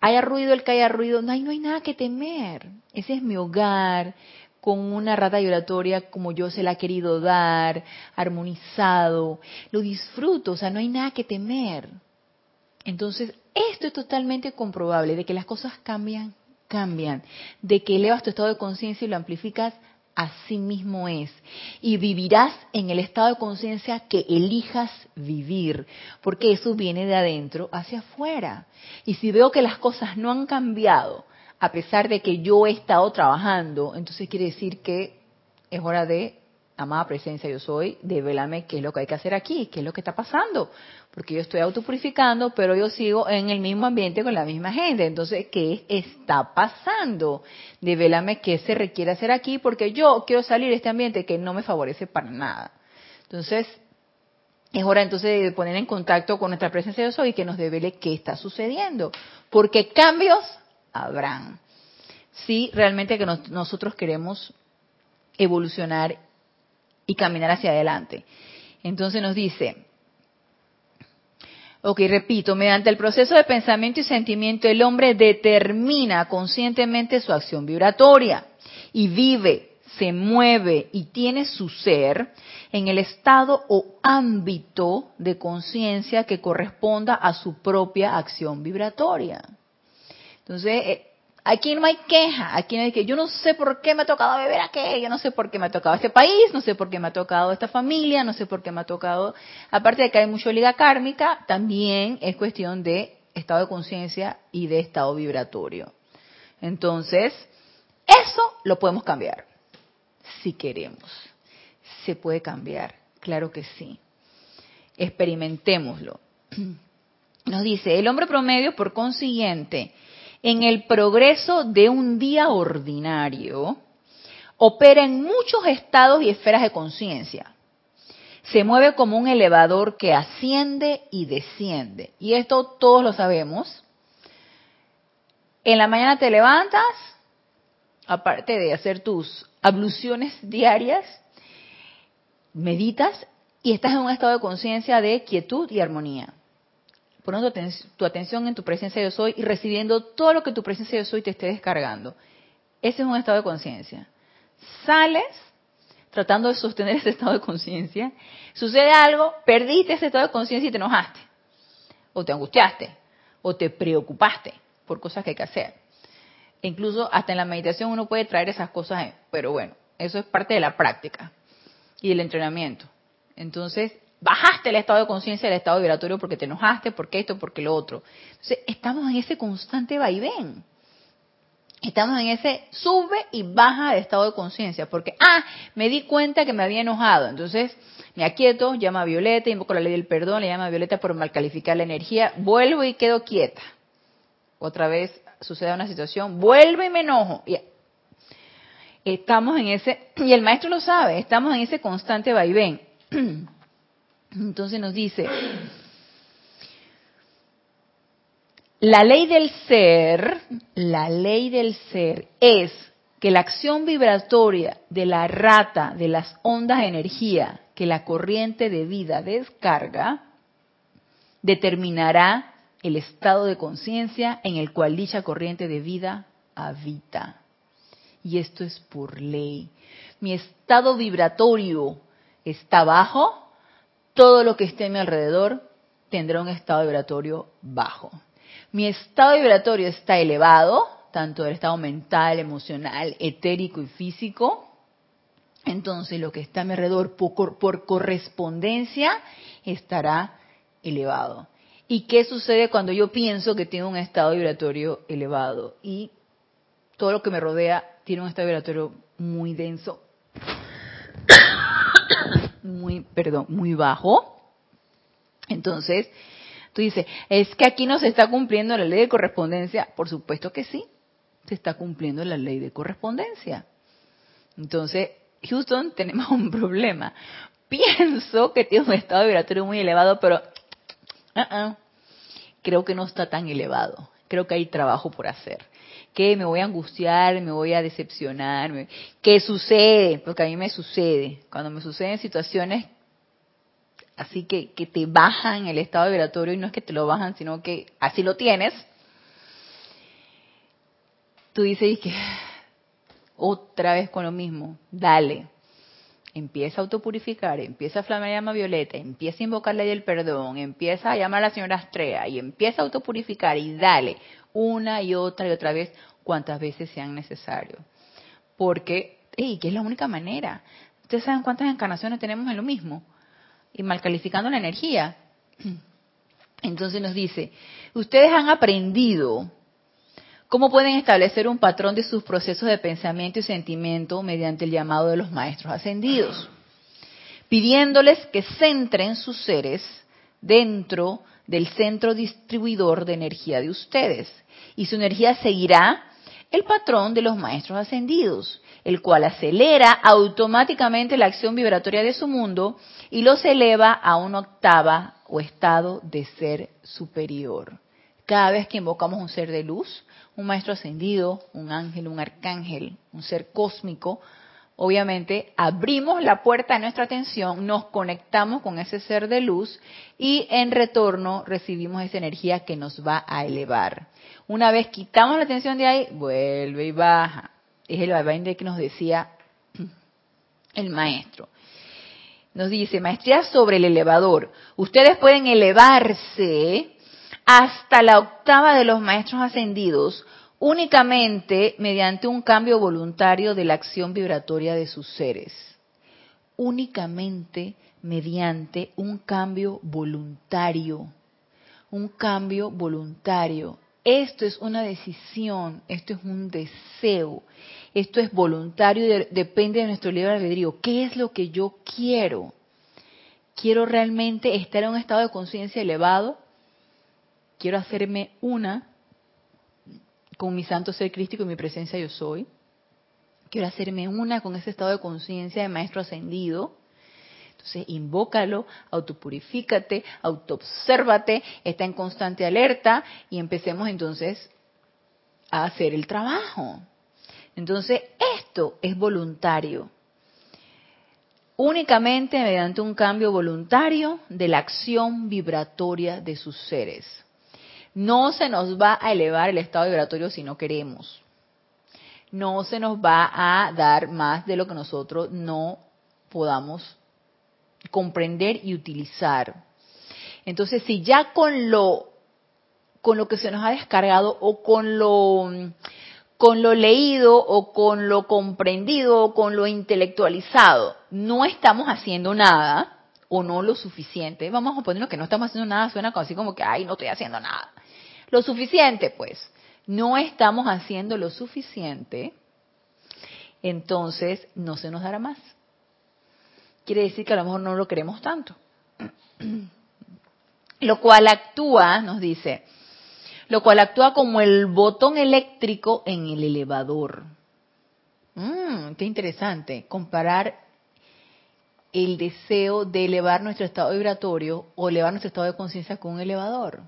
Haya ruido el que haya ruido, no hay, no hay nada que temer. Ese es mi hogar, con una rata vibratoria como yo se la he querido dar, armonizado. Lo disfruto, o sea, no hay nada que temer. Entonces, esto es totalmente comprobable, de que las cosas cambian, cambian, de que elevas tu estado de conciencia y lo amplificas, así mismo es. Y vivirás en el estado de conciencia que elijas vivir, porque eso viene de adentro hacia afuera. Y si veo que las cosas no han cambiado, a pesar de que yo he estado trabajando, entonces quiere decir que es hora de amada presencia yo soy, develame qué es lo que hay que hacer aquí, qué es lo que está pasando, porque yo estoy autopurificando, pero yo sigo en el mismo ambiente con la misma gente, entonces, ¿qué está pasando? Develame qué se requiere hacer aquí, porque yo quiero salir de este ambiente que no me favorece para nada. Entonces, es hora entonces de poner en contacto con nuestra presencia yo soy y que nos devele qué está sucediendo, porque cambios habrán. Si realmente que nosotros queremos evolucionar y caminar hacia adelante. Entonces nos dice, ok, repito, mediante el proceso de pensamiento y sentimiento el hombre determina conscientemente su acción vibratoria y vive, se mueve y tiene su ser en el estado o ámbito de conciencia que corresponda a su propia acción vibratoria. Entonces, eh, Aquí no hay queja, aquí no hay que yo no sé por qué me ha tocado beber aquello, no sé por qué me ha tocado este país, no sé por qué me ha tocado esta familia, no sé por qué me ha tocado, aparte de que hay mucho liga kármica, también es cuestión de estado de conciencia y de estado vibratorio. Entonces, eso lo podemos cambiar, si queremos. Se puede cambiar, claro que sí. Experimentémoslo. *clears throat* Nos dice, el hombre promedio, por consiguiente, en el progreso de un día ordinario, opera en muchos estados y esferas de conciencia. Se mueve como un elevador que asciende y desciende. Y esto todos lo sabemos. En la mañana te levantas, aparte de hacer tus abluciones *laughs* diarias, meditas y estás en un estado de conciencia de quietud y armonía poniendo tu, atención en tu presencia yo soy y recibiendo todo lo que tu presencia yo soy te esté descargando. Ese es un estado de conciencia. Sales tratando de sostener ese estado de conciencia, sucede algo, perdiste ese estado de conciencia y te enojaste, o te angustiaste, o te preocupaste por cosas que hay que hacer. E incluso hasta en la meditación uno puede traer esas cosas, pero bueno, eso es parte de la práctica y del entrenamiento. Entonces, bajaste el estado de conciencia del estado vibratorio porque te enojaste, porque esto, porque lo otro. Entonces, estamos en ese constante vaivén. Estamos en ese sube y baja de estado de conciencia, porque, ah, me di cuenta que me había enojado, entonces me aquieto, llama a Violeta, invoco la ley del perdón, le llama a Violeta por mal calificar la energía, vuelvo y quedo quieta. Otra vez sucede una situación, vuelvo y me enojo. Estamos en ese, y el maestro lo sabe, estamos en ese constante vaivén. *clears throat* Entonces nos dice, la ley del ser, la ley del ser es que la acción vibratoria de la rata de las ondas de energía que la corriente de vida descarga determinará el estado de conciencia en el cual dicha corriente de vida habita. Y esto es por ley. Mi estado vibratorio está bajo, todo lo que esté a mi alrededor tendrá un estado vibratorio bajo. Mi estado vibratorio está elevado, tanto del estado mental, emocional, etérico y físico. Entonces lo que está a mi alrededor por, por correspondencia estará elevado. ¿Y qué sucede cuando yo pienso que tengo un estado vibratorio elevado? Y todo lo que me rodea tiene un estado vibratorio muy denso, muy, perdón, muy bajo. Entonces, tú dices, es que aquí no se está cumpliendo la ley de correspondencia. Por supuesto que sí, se está cumpliendo la ley de correspondencia. Entonces, Houston, *laughs* tenemos un problema. Pienso que tiene un estado vibratorio muy elevado, pero uh-uh, creo que no está tan elevado. Creo que hay trabajo por hacer. Que me voy a angustiar, me voy a decepcionar. ¿Qué sucede? Porque a mí me sucede. Cuando me suceden situaciones así que, que te bajan el estado vibratorio y no es que te lo bajan, sino que así lo tienes, tú dices que otra vez con lo mismo, dale, empieza a autopurificar, empieza a flamar llama violeta, empieza a invocar la ley del perdón, empieza a llamar a la señora Astrea y empieza a autopurificar y dale una y otra y otra vez cuantas veces sean necesarios. Porque, y que es la única manera. ¿Ustedes saben cuántas encarnaciones tenemos en lo mismo? y mal calificando la energía. *clears throat* Entonces nos dice, ustedes han aprendido cómo pueden establecer un patrón de sus procesos de pensamiento y sentimiento mediante el llamado de los maestros ascendidos, pidiéndoles que centren sus seres dentro del centro distribuidor de energía de ustedes y su energía seguirá el patrón de los maestros ascendidos, el cual acelera automáticamente la acción vibratoria de su mundo y los eleva a una octava o estado de ser superior. Cada vez que invocamos un ser de luz, un maestro ascendido, un ángel, un arcángel, un ser cósmico, obviamente abrimos la puerta de nuestra atención, nos conectamos con ese ser de luz y en retorno recibimos esa energía que nos va a elevar. Una vez quitamos la atención de ahí, vuelve y baja. Es el vaivén que nos decía *clears throat* el maestro nos dice, maestría sobre el elevador. Ustedes pueden elevarse hasta la octava de los maestros ascendidos únicamente mediante un cambio voluntario de la acción vibratoria de sus seres. Únicamente mediante un cambio voluntario. Un cambio voluntario. Esto es una decisión, esto es un deseo. Esto es voluntario y depende de nuestro libre albedrío. ¿Qué es lo que yo quiero? ¿Quiero realmente estar en un estado de conciencia elevado? ¿Quiero hacerme una con mi santo ser crístico y mi presencia yo soy? ¿Quiero hacerme una con ese estado de conciencia de maestro ascendido? Entonces, invócalo, autopurifícate, autoobsérvate, está en constante alerta y empecemos entonces a hacer el trabajo. Entonces, esto es voluntario. únicamente mediante un cambio voluntario de la acción vibratoria de sus seres. No se nos va a elevar el estado vibratorio si no queremos. No se nos va a dar más de lo que nosotros no podamos comprender y utilizar. Entonces, si ya con lo con lo que se nos ha descargado o con lo con lo leído o con lo comprendido o con lo intelectualizado no estamos haciendo nada o no lo suficiente, vamos a ponerlo que no estamos haciendo nada, suena así como que, ay, no estoy haciendo nada. Lo suficiente, pues, no estamos haciendo lo suficiente, entonces no se nos dará más. Quiere decir que a lo mejor no lo queremos tanto. *clears throat* Lo cual actúa, nos dice, lo cual actúa como el botón eléctrico en el elevador. Mm, qué interesante, comparar el deseo de elevar nuestro estado vibratorio o elevar nuestro estado de conciencia con un elevador.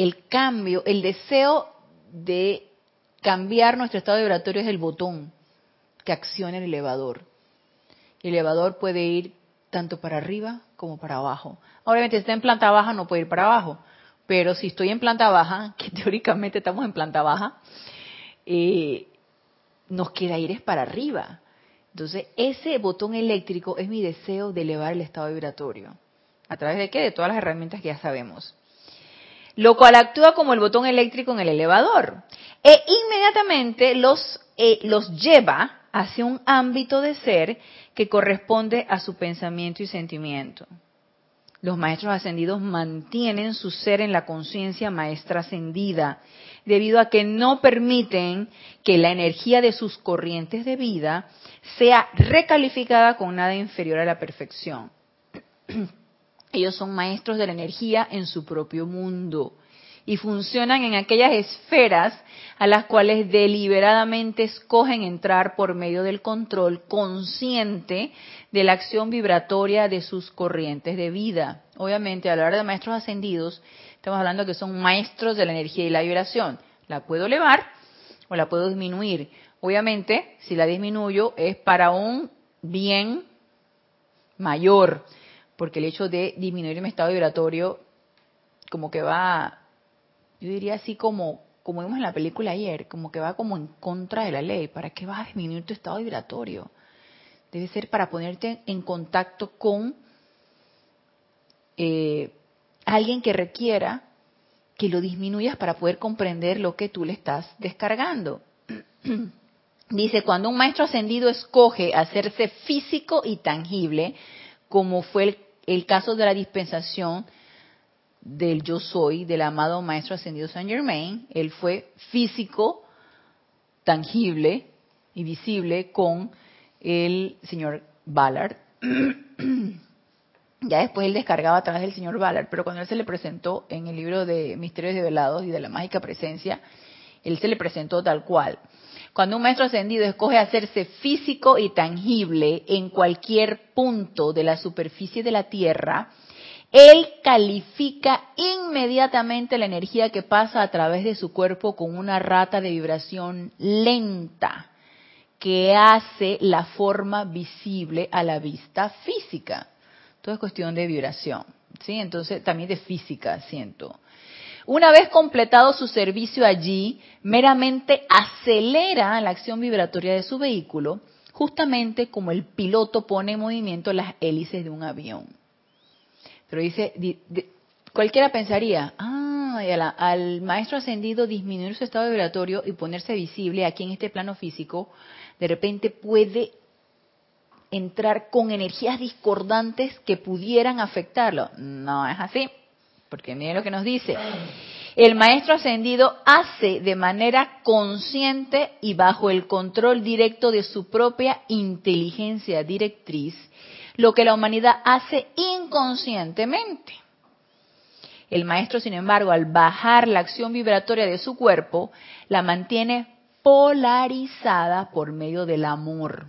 El cambio, el deseo de cambiar nuestro estado vibratorio es el botón que acciona el elevador. El elevador puede ir tanto para arriba como para abajo. Obviamente, si está en planta baja, no puede ir para abajo. Pero si estoy en planta baja, *laughs* que teóricamente estamos en planta baja, eh, nos queda ir es para arriba. Entonces, ese botón eléctrico es mi deseo de elevar el estado vibratorio. ¿A través de qué? De todas las herramientas que ya sabemos. Lo cual actúa como el botón eléctrico en el elevador. E inmediatamente los, eh, los lleva hacia un ámbito de ser que corresponde a su pensamiento y sentimiento. Los maestros ascendidos mantienen su ser en la conciencia maestra ascendida, debido a que no permiten que la energía de sus corrientes de vida sea recalificada con nada inferior a la perfección. *clears throat* Ellos son maestros de la energía en su propio mundo y funcionan en aquellas esferas a las cuales deliberadamente escogen entrar por medio del control consciente de la acción vibratoria de sus corrientes de vida. Obviamente, al hablar de maestros ascendidos, estamos hablando que son maestros de la energía y la vibración. La puedo elevar o la puedo disminuir. Obviamente, si la disminuyo es para un bien mayor, porque el hecho de disminuir mi estado vibratorio como que va yo diría así como, como vimos en la película ayer, como que va como en contra de la ley. ¿Para qué vas a disminuir tu estado vibratorio? Debe ser para ponerte en contacto con eh, alguien que requiera que lo disminuyas para poder comprender lo que tú le estás descargando. *clears throat* Dice, cuando un maestro ascendido escoge hacerse físico y tangible, como fue el, el caso de la dispensación del yo soy, del amado Maestro Ascendido Saint Germain, él fue físico, tangible y visible con el señor Ballard. *clears throat* ya después él descargaba a través del señor Ballard, pero cuando él se le presentó en el libro de Misterios Develados y de la Mágica Presencia, él se le presentó tal cual. Cuando un maestro ascendido escoge hacerse físico y tangible en cualquier punto de la superficie de la Tierra, él califica inmediatamente la energía que pasa a través de su cuerpo con una rata de vibración lenta que hace la forma visible a la vista física. Todo es cuestión de vibración, ¿sí? Entonces, también de física, siento. Una vez completado su servicio allí, meramente acelera la acción vibratoria de su vehículo, justamente como el piloto pone en movimiento las hélices de un avión. Pero dice, cualquiera pensaría, ah, al maestro ascendido disminuir su estado vibratorio y ponerse visible aquí en este plano físico, de repente puede entrar con energías discordantes que pudieran afectarlo. No es así, porque miren lo que nos dice. El maestro ascendido hace de manera consciente y bajo el control directo de su propia inteligencia directriz lo que la humanidad hace inconscientemente. El maestro, sin embargo, al bajar la acción vibratoria de su cuerpo, la mantiene polarizada por medio del amor.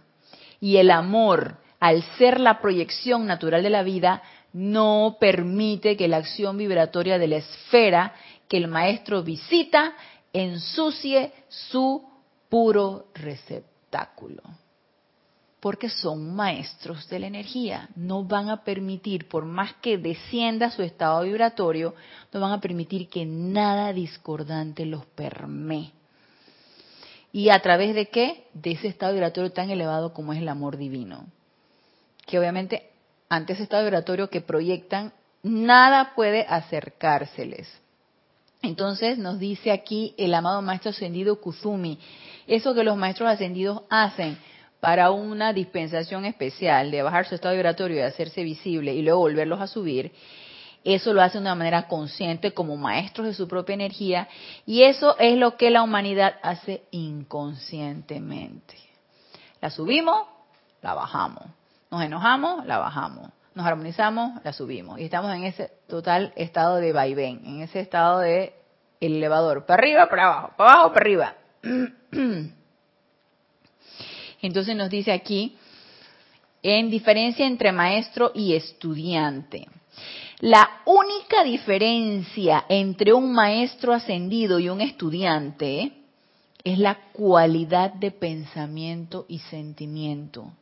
Y el amor, al ser la proyección natural de la vida, no permite que la acción vibratoria de la esfera que el maestro visita ensucie su puro receptáculo. porque son maestros de la energía. No van a permitir, por más que descienda su estado vibratorio, no van a permitir que nada discordante los permee. ¿Y a través de qué? De ese estado vibratorio tan elevado como es el amor divino. Que obviamente ante ese estado vibratorio que proyectan, nada puede acercárseles. Entonces nos dice aquí el amado maestro ascendido Kuzumi, eso que los maestros ascendidos hacen para una dispensación especial de bajar su estado vibratorio y hacerse visible y luego volverlos a subir, eso lo hace de una manera consciente como maestros de su propia energía y eso es lo que la humanidad hace inconscientemente. La subimos, la bajamos. Nos enojamos, la bajamos. Nos armonizamos, la subimos. Y estamos en ese total estado de vaivén, en ese estado de elevador. Para arriba, para abajo, para abajo, para arriba. *clears throat* Entonces nos dice aquí, en diferencia entre maestro y estudiante. La única diferencia entre un maestro ascendido y un estudiante es la cualidad de pensamiento y sentimiento.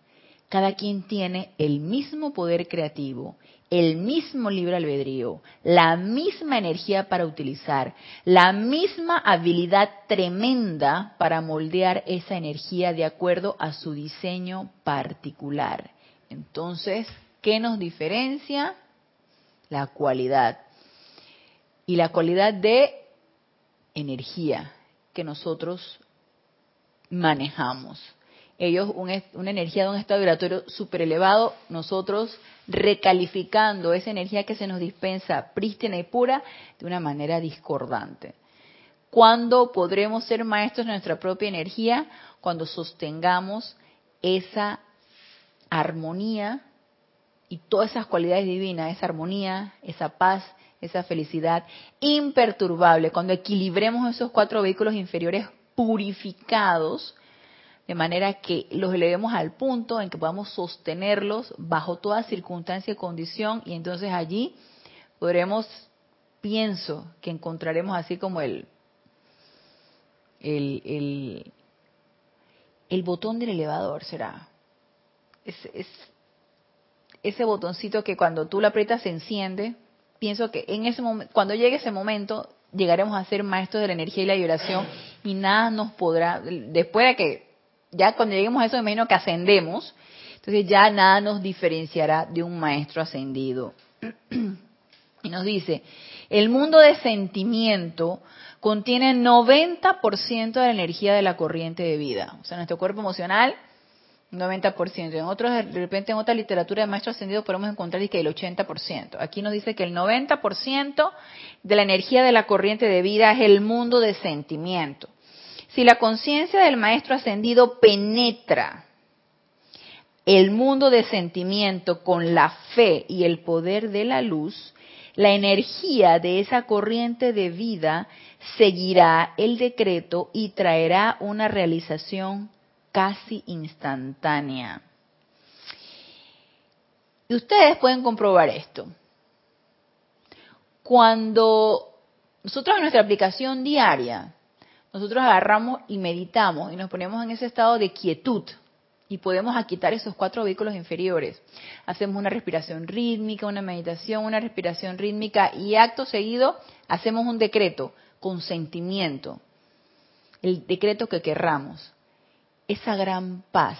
Cada quien tiene el mismo poder creativo, el mismo libre albedrío, la misma energía para utilizar, la misma habilidad tremenda para moldear esa energía de acuerdo a su diseño particular. Entonces, ¿qué nos diferencia? La cualidad. Y la cualidad de energía que nosotros manejamos ellos una energía de un estado vibratorio súper elevado, nosotros recalificando esa energía que se nos dispensa prístina y pura de una manera discordante. ¿Cuándo podremos ser maestros de nuestra propia energía? Cuando sostengamos esa armonía y todas esas cualidades divinas, esa armonía, esa paz, esa felicidad imperturbable, cuando equilibremos esos cuatro vehículos inferiores purificados, de manera que los elevemos al punto en que podamos sostenerlos bajo toda circunstancia y condición y entonces allí podremos, pienso, que encontraremos así como el, el, el, botón del elevador, será. Es, es, ese botoncito que cuando tú lo aprietas se enciende. Pienso que en ese momento, cuando llegue ese momento, llegaremos a ser maestros de la energía y la vibración y nada nos podrá, después de que ya cuando lleguemos a eso, me imagino que ascendemos, entonces ya nada nos diferenciará de un maestro ascendido. *clears throat* y nos dice, el mundo de sentimiento contiene 90% de la energía de la corriente de vida. O sea, nuestro cuerpo emocional, 90%. En otros, de repente en otra literatura de maestro ascendido podemos encontrar que el 80%. Aquí nos dice que el 90% de la energía de la corriente de vida es el mundo de sentimiento. Si la conciencia del maestro ascendido penetra el mundo de sentimiento con la fe y el poder de la luz, la energía de esa corriente de vida seguirá el decreto y traerá una realización casi instantánea. Y ustedes pueden comprobar esto. Cuando nosotros en nuestra aplicación diaria nosotros agarramos y meditamos y nos ponemos en ese estado de quietud y podemos aquitar esos cuatro vehículos inferiores. Hacemos una respiración rítmica, una meditación, una respiración rítmica y acto seguido hacemos un decreto con sentimiento, el decreto que querramos. Esa gran paz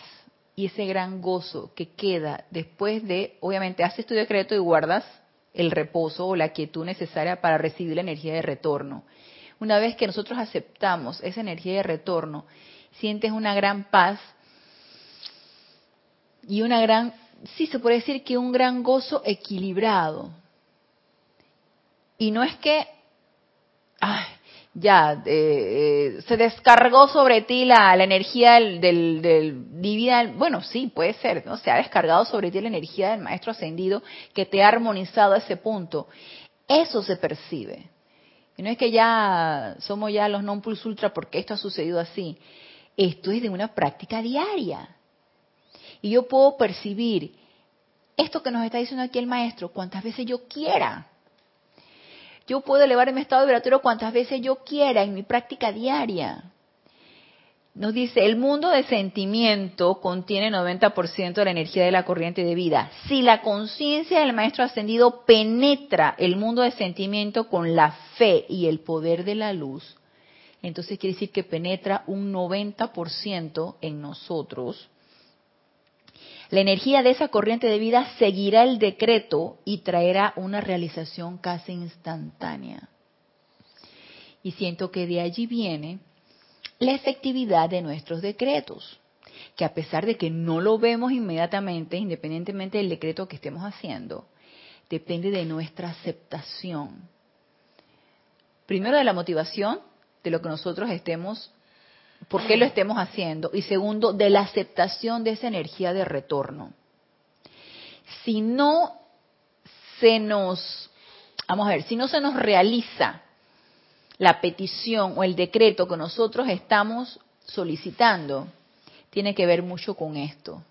y ese gran gozo que queda después de, obviamente, haces tu decreto y guardas el reposo o la quietud necesaria para recibir la energía de retorno. Una vez que nosotros aceptamos esa energía de retorno, sientes una gran paz y una gran, sí se puede decir que un gran gozo equilibrado. Y no es que, ay, ya, eh, eh, se descargó sobre ti la, energía del, del, bueno, sí, puede ser, ¿no? Se ha descargado sobre ti la energía del maestro ascendido que te ha armonizado a ese punto. Eso se percibe. Y no es que ya somos ya los non plus ultra porque esto ha sucedido así. Esto es de una práctica diaria. Y yo puedo percibir esto que nos está diciendo aquí el maestro cuantas veces yo quiera. Yo puedo elevar mi estado vibratorio cuantas veces yo quiera en mi práctica diaria. Nos dice, el mundo de sentimiento contiene 90% de la energía de la corriente de vida. Si la conciencia del maestro ascendido penetra el mundo de sentimiento con la fe y el poder de la luz, entonces quiere decir que penetra un 90% en nosotros. La energía de esa corriente de vida seguirá el decreto y traerá una realización casi instantánea. Y siento que de allí viene la efectividad de nuestros decretos, que a pesar de que no lo vemos inmediatamente, independientemente del decreto que estemos haciendo, depende de nuestra aceptación. Primero de la motivación de lo que nosotros estemos, por qué lo estemos haciendo, y segundo, de la aceptación de esa energía de retorno. Si no se nos, vamos a ver, si no se nos realiza la petición o el decreto que nosotros estamos solicitando tiene que ver mucho con esto.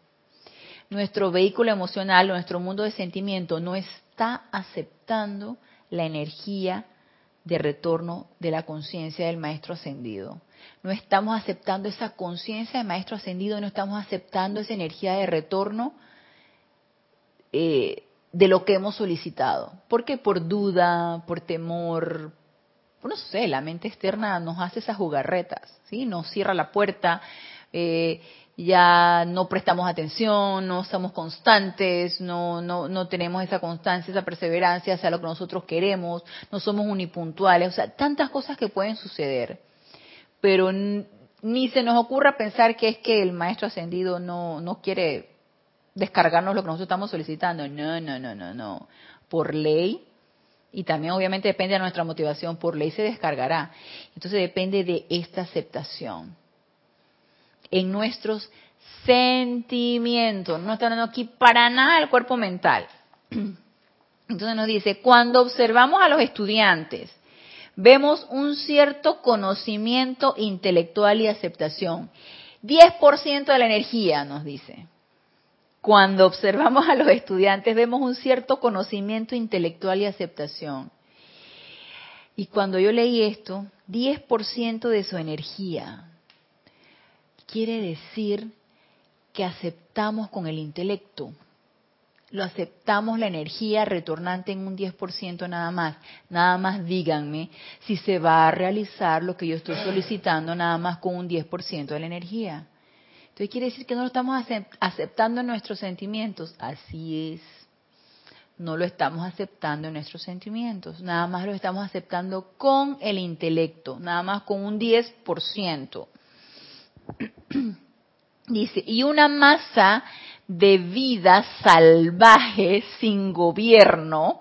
Nuestro vehículo emocional, nuestro mundo de sentimiento no está aceptando la energía de retorno de la conciencia del Maestro Ascendido. No estamos aceptando esa conciencia del Maestro Ascendido, no estamos aceptando esa energía de retorno eh, de lo que hemos solicitado. ¿Por qué? Por duda, por temor, no sé, la mente externa nos hace esas jugarretas, ¿sí? Nos cierra la puerta, eh, ya no prestamos atención, no somos constantes, no, no, no tenemos esa constancia, esa perseverancia hacia lo que nosotros queremos, no somos unipuntuales, o sea, tantas cosas que pueden suceder. Pero ni se nos ocurra pensar que es que el maestro ascendido no, no quiere descargarnos lo que nosotros estamos solicitando. No, no, no, no, no. Por ley, y también obviamente depende de nuestra motivación, por ley se descargará. Entonces depende de esta aceptación. En nuestros sentimientos, no está dando aquí para nada el cuerpo mental. *clears throat* Entonces nos dice, cuando observamos a los estudiantes, vemos un cierto conocimiento intelectual y aceptación. 10% de la energía, nos dice cuando observamos a los estudiantes vemos un cierto conocimiento intelectual y aceptación. Y cuando yo leí esto, 10% de su energía quiere decir que aceptamos con el intelecto. Lo aceptamos la energía retornante en un 10% nada más. Nada más díganme si se va a realizar lo que yo estoy solicitando nada más con un 10% de la energía. Entonces quiere decir que no lo estamos aceptando en nuestros sentimientos. Así es. No lo estamos aceptando en nuestros sentimientos. Nada más lo estamos aceptando con el intelecto. Nada más con un 10%. *clears throat* Dice, y una masa de vida salvaje sin gobierno,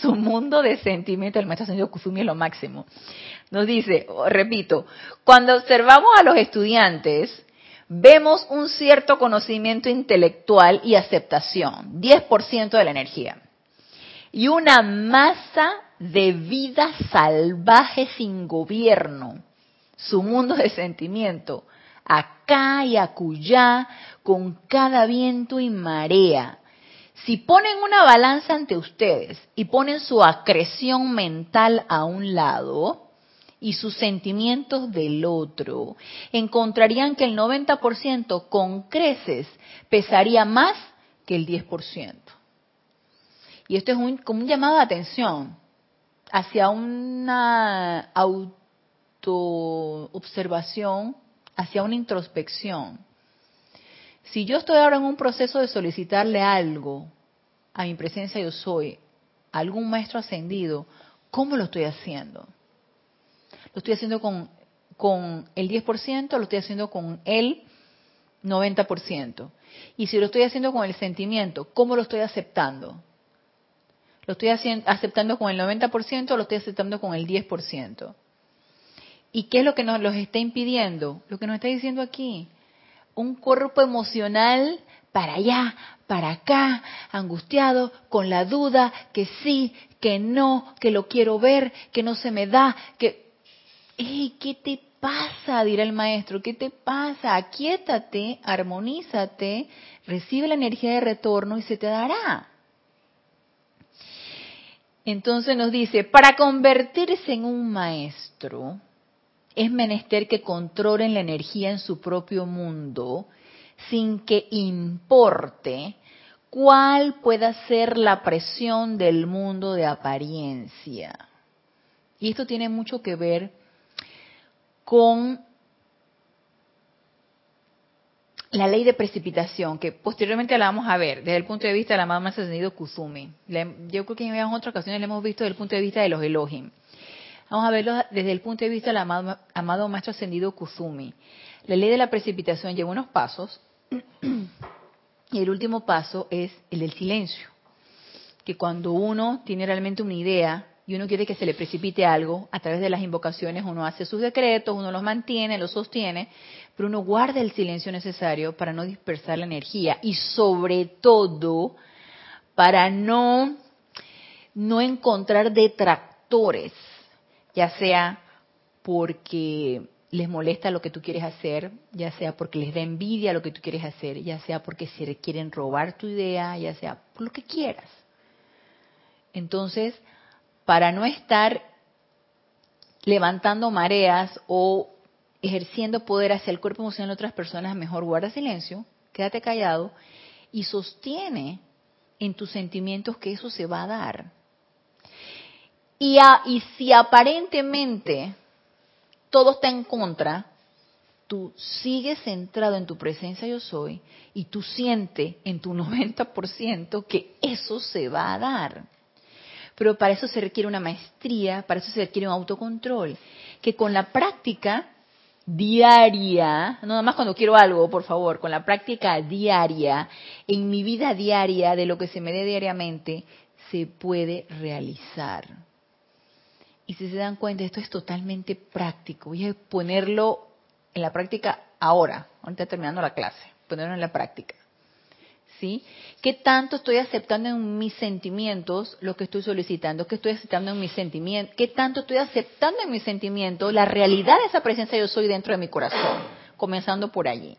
su mundo de sentimientos, el maestro sentido Kufumi es lo máximo. Nos dice, repito, cuando observamos a los estudiantes, vemos un cierto conocimiento intelectual y aceptación, 10% de la energía, y una masa de vida salvaje sin gobierno, su mundo de sentimiento, acá y acullá, con cada viento y marea. Si ponen una balanza ante ustedes y ponen su acreción mental a un lado, y sus sentimientos del otro, encontrarían que el 90% con creces pesaría más que el 10%. Y esto es un, como un llamado de atención hacia una autoobservación, hacia una introspección. Si yo estoy ahora en un proceso de solicitarle algo a mi presencia yo soy, algún maestro ascendido, ¿cómo lo estoy haciendo? Lo estoy haciendo con, con el 10%, lo estoy haciendo con el 90%. Y si lo estoy haciendo con el sentimiento, ¿cómo lo estoy aceptando? ¿Lo estoy aceptando con el 90% o lo estoy aceptando con el 10%? ¿Y qué es lo que nos los está impidiendo? Lo que nos está diciendo aquí. Un cuerpo emocional para allá, para acá, angustiado, con la duda, que sí, que no, que lo quiero ver, que no se me da, que ¿qué te pasa? dirá el maestro, ¿qué te pasa? Aquietate, armonízate, recibe la energía de retorno y se te dará. Entonces nos dice, para convertirse en un maestro, es menester que controlen la energía en su propio mundo sin que importe cuál pueda ser la presión del mundo de apariencia. Y esto tiene mucho que ver con la ley de precipitación, que posteriormente la vamos a ver desde el punto de vista de la amado ascendido Kuzumi. Yo creo que en otras ocasiones la hemos visto desde el punto de vista de los Elohim. Vamos a verlo desde el punto de vista del amado, amado maestro ascendido Kuzumi. La ley de la precipitación lleva unos pasos *clears throat* y el último paso es el del silencio. Que cuando uno tiene realmente una idea y uno quiere que se le precipite algo, a través de las invocaciones uno hace sus decretos, uno los mantiene, los sostiene, pero uno guarda el silencio necesario para no dispersar la energía y sobre todo para no, no encontrar detractores, ya sea porque les molesta lo que tú quieres hacer, ya sea porque les da envidia lo que tú quieres hacer, ya sea porque se quieren robar tu idea, ya sea por lo que quieras. Entonces, para no estar levantando mareas o ejerciendo poder hacia el cuerpo emocional de otras personas, mejor guarda silencio, quédate callado y sostiene en tus sentimientos que eso se va a dar. Y, y si aparentemente todo está en contra, tú sigues centrado en tu presencia yo soy y tú sientes en tu *laughs* 90% que eso se va a dar. Pero para eso se requiere una maestría, para eso se requiere un autocontrol, que con la práctica diaria, no nada más cuando quiero algo, por favor, con la práctica diaria, en mi vida diaria, de lo que se me dé diariamente, se puede realizar. Y si se dan cuenta, esto es totalmente práctico. Voy a ponerlo en la práctica ahora, ahorita terminando la clase, ponerlo en la práctica. ¿Sí? ¿Qué tanto estoy aceptando en mis sentimientos lo que estoy solicitando? ¿Qué estoy aceptando en mis sentimientos? ¿Qué tanto estoy aceptando en mis sentimientos la realidad de esa presencia yo soy dentro de mi corazón? Comenzando por allí.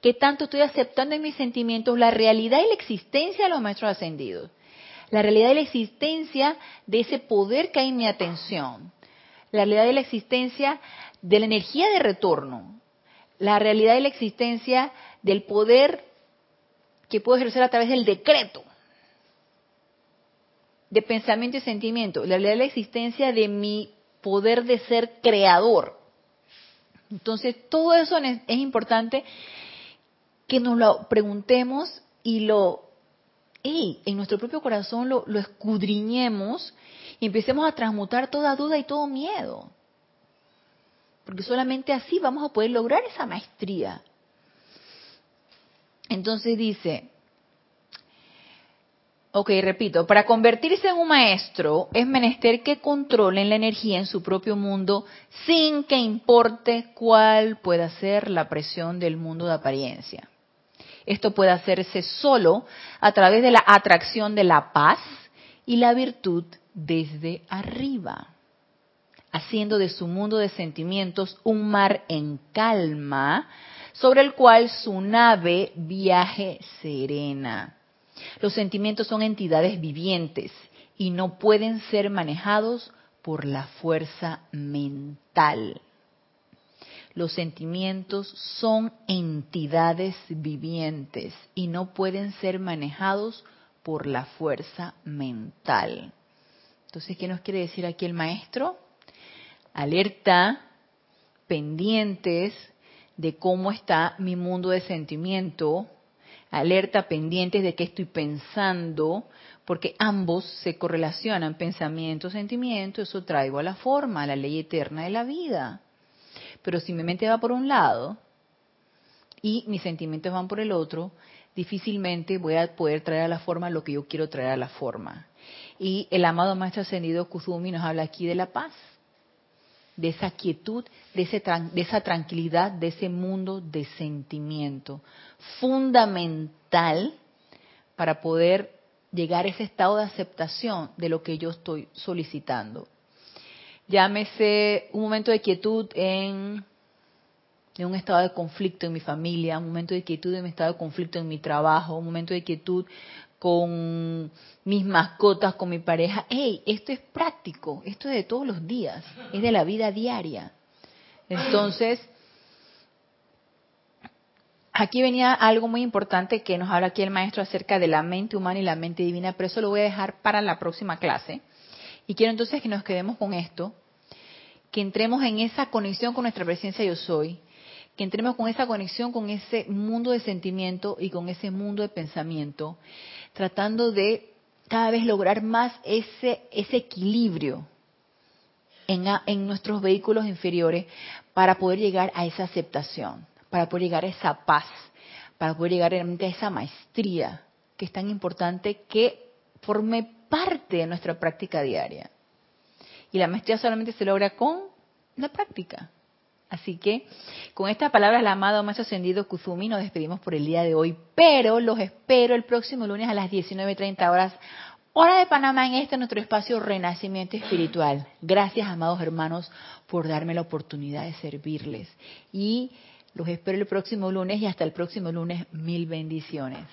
¿Qué tanto estoy aceptando en mis sentimientos la realidad y la existencia de los maestros ascendidos? la realidad de la existencia de ese poder que hay en mi atención, la realidad de la existencia de la energía de retorno, la realidad de la existencia del poder que puedo ejercer a través del decreto, de pensamiento y sentimiento, la realidad de la existencia de mi poder de ser creador. Entonces, todo eso es importante que nos lo preguntemos y lo en nuestro propio corazón lo, lo escudriñemos y empecemos a transmutar toda duda y todo miedo. Porque solamente así vamos a poder lograr esa maestría. Entonces dice, ok, repito, para convertirse en un maestro es menester que controlen la energía en su propio mundo sin que importe cuál pueda ser la presión del mundo de apariencia. Esto puede hacerse solo a través de la atracción de la paz y la virtud desde arriba, haciendo de su mundo de sentimientos un mar en calma sobre el cual su nave viaje serena. Los sentimientos son entidades vivientes y no pueden ser manejados por la fuerza mental. Los sentimientos son entidades vivientes y no pueden ser manejados por la fuerza mental. Entonces, ¿qué nos quiere decir aquí el maestro? Alerta, pendientes de cómo está mi mundo de sentimiento, alerta, pendientes de qué estoy pensando, porque ambos se correlacionan, pensamiento, sentimiento, eso traigo a la forma, a la ley eterna de la vida. Pero si mi mente va por un lado y mis sentimientos van por el otro, difícilmente voy a poder traer a la forma lo que yo quiero traer a la forma. Y el amado Maestro Ascendido Kuzumi nos habla aquí de la paz, de esa quietud, de, ese, de esa tranquilidad, de ese mundo de sentimiento, fundamental para poder llegar a ese estado de aceptación de lo que yo estoy solicitando. Llámese un momento de quietud en, un estado de conflicto en mi familia, un momento de quietud en mi estado de conflicto en mi trabajo, un momento de quietud con mis mascotas, con mi pareja. ¡Hey! Esto es práctico, esto es de todos los días, es de la vida diaria. Entonces, aquí venía algo muy importante que nos habla aquí el maestro acerca de la mente humana y la mente divina, pero eso lo voy a dejar para la próxima clase. Y quiero entonces que nos quedemos con esto, que entremos en esa conexión con nuestra presencia yo soy, que entremos con esa conexión con ese mundo de sentimiento y con ese mundo de pensamiento, tratando de cada vez lograr más ese, equilibrio en, en nuestros vehículos inferiores para poder llegar a esa aceptación, para poder llegar a esa paz, para poder llegar realmente a esa maestría que es tan importante que forme parte de nuestra práctica diaria. Y la maestría solamente se logra con la práctica. Así que con estas palabras, la amada más ascendido Kuzumi, nos despedimos por el día de hoy, pero los espero el próximo lunes a las 19.30 horas, hora de Panamá, en este nuestro espacio Renacimiento Espiritual. Gracias, amados hermanos, por darme la oportunidad de servirles. Y los espero el próximo lunes y hasta el próximo lunes, mil bendiciones.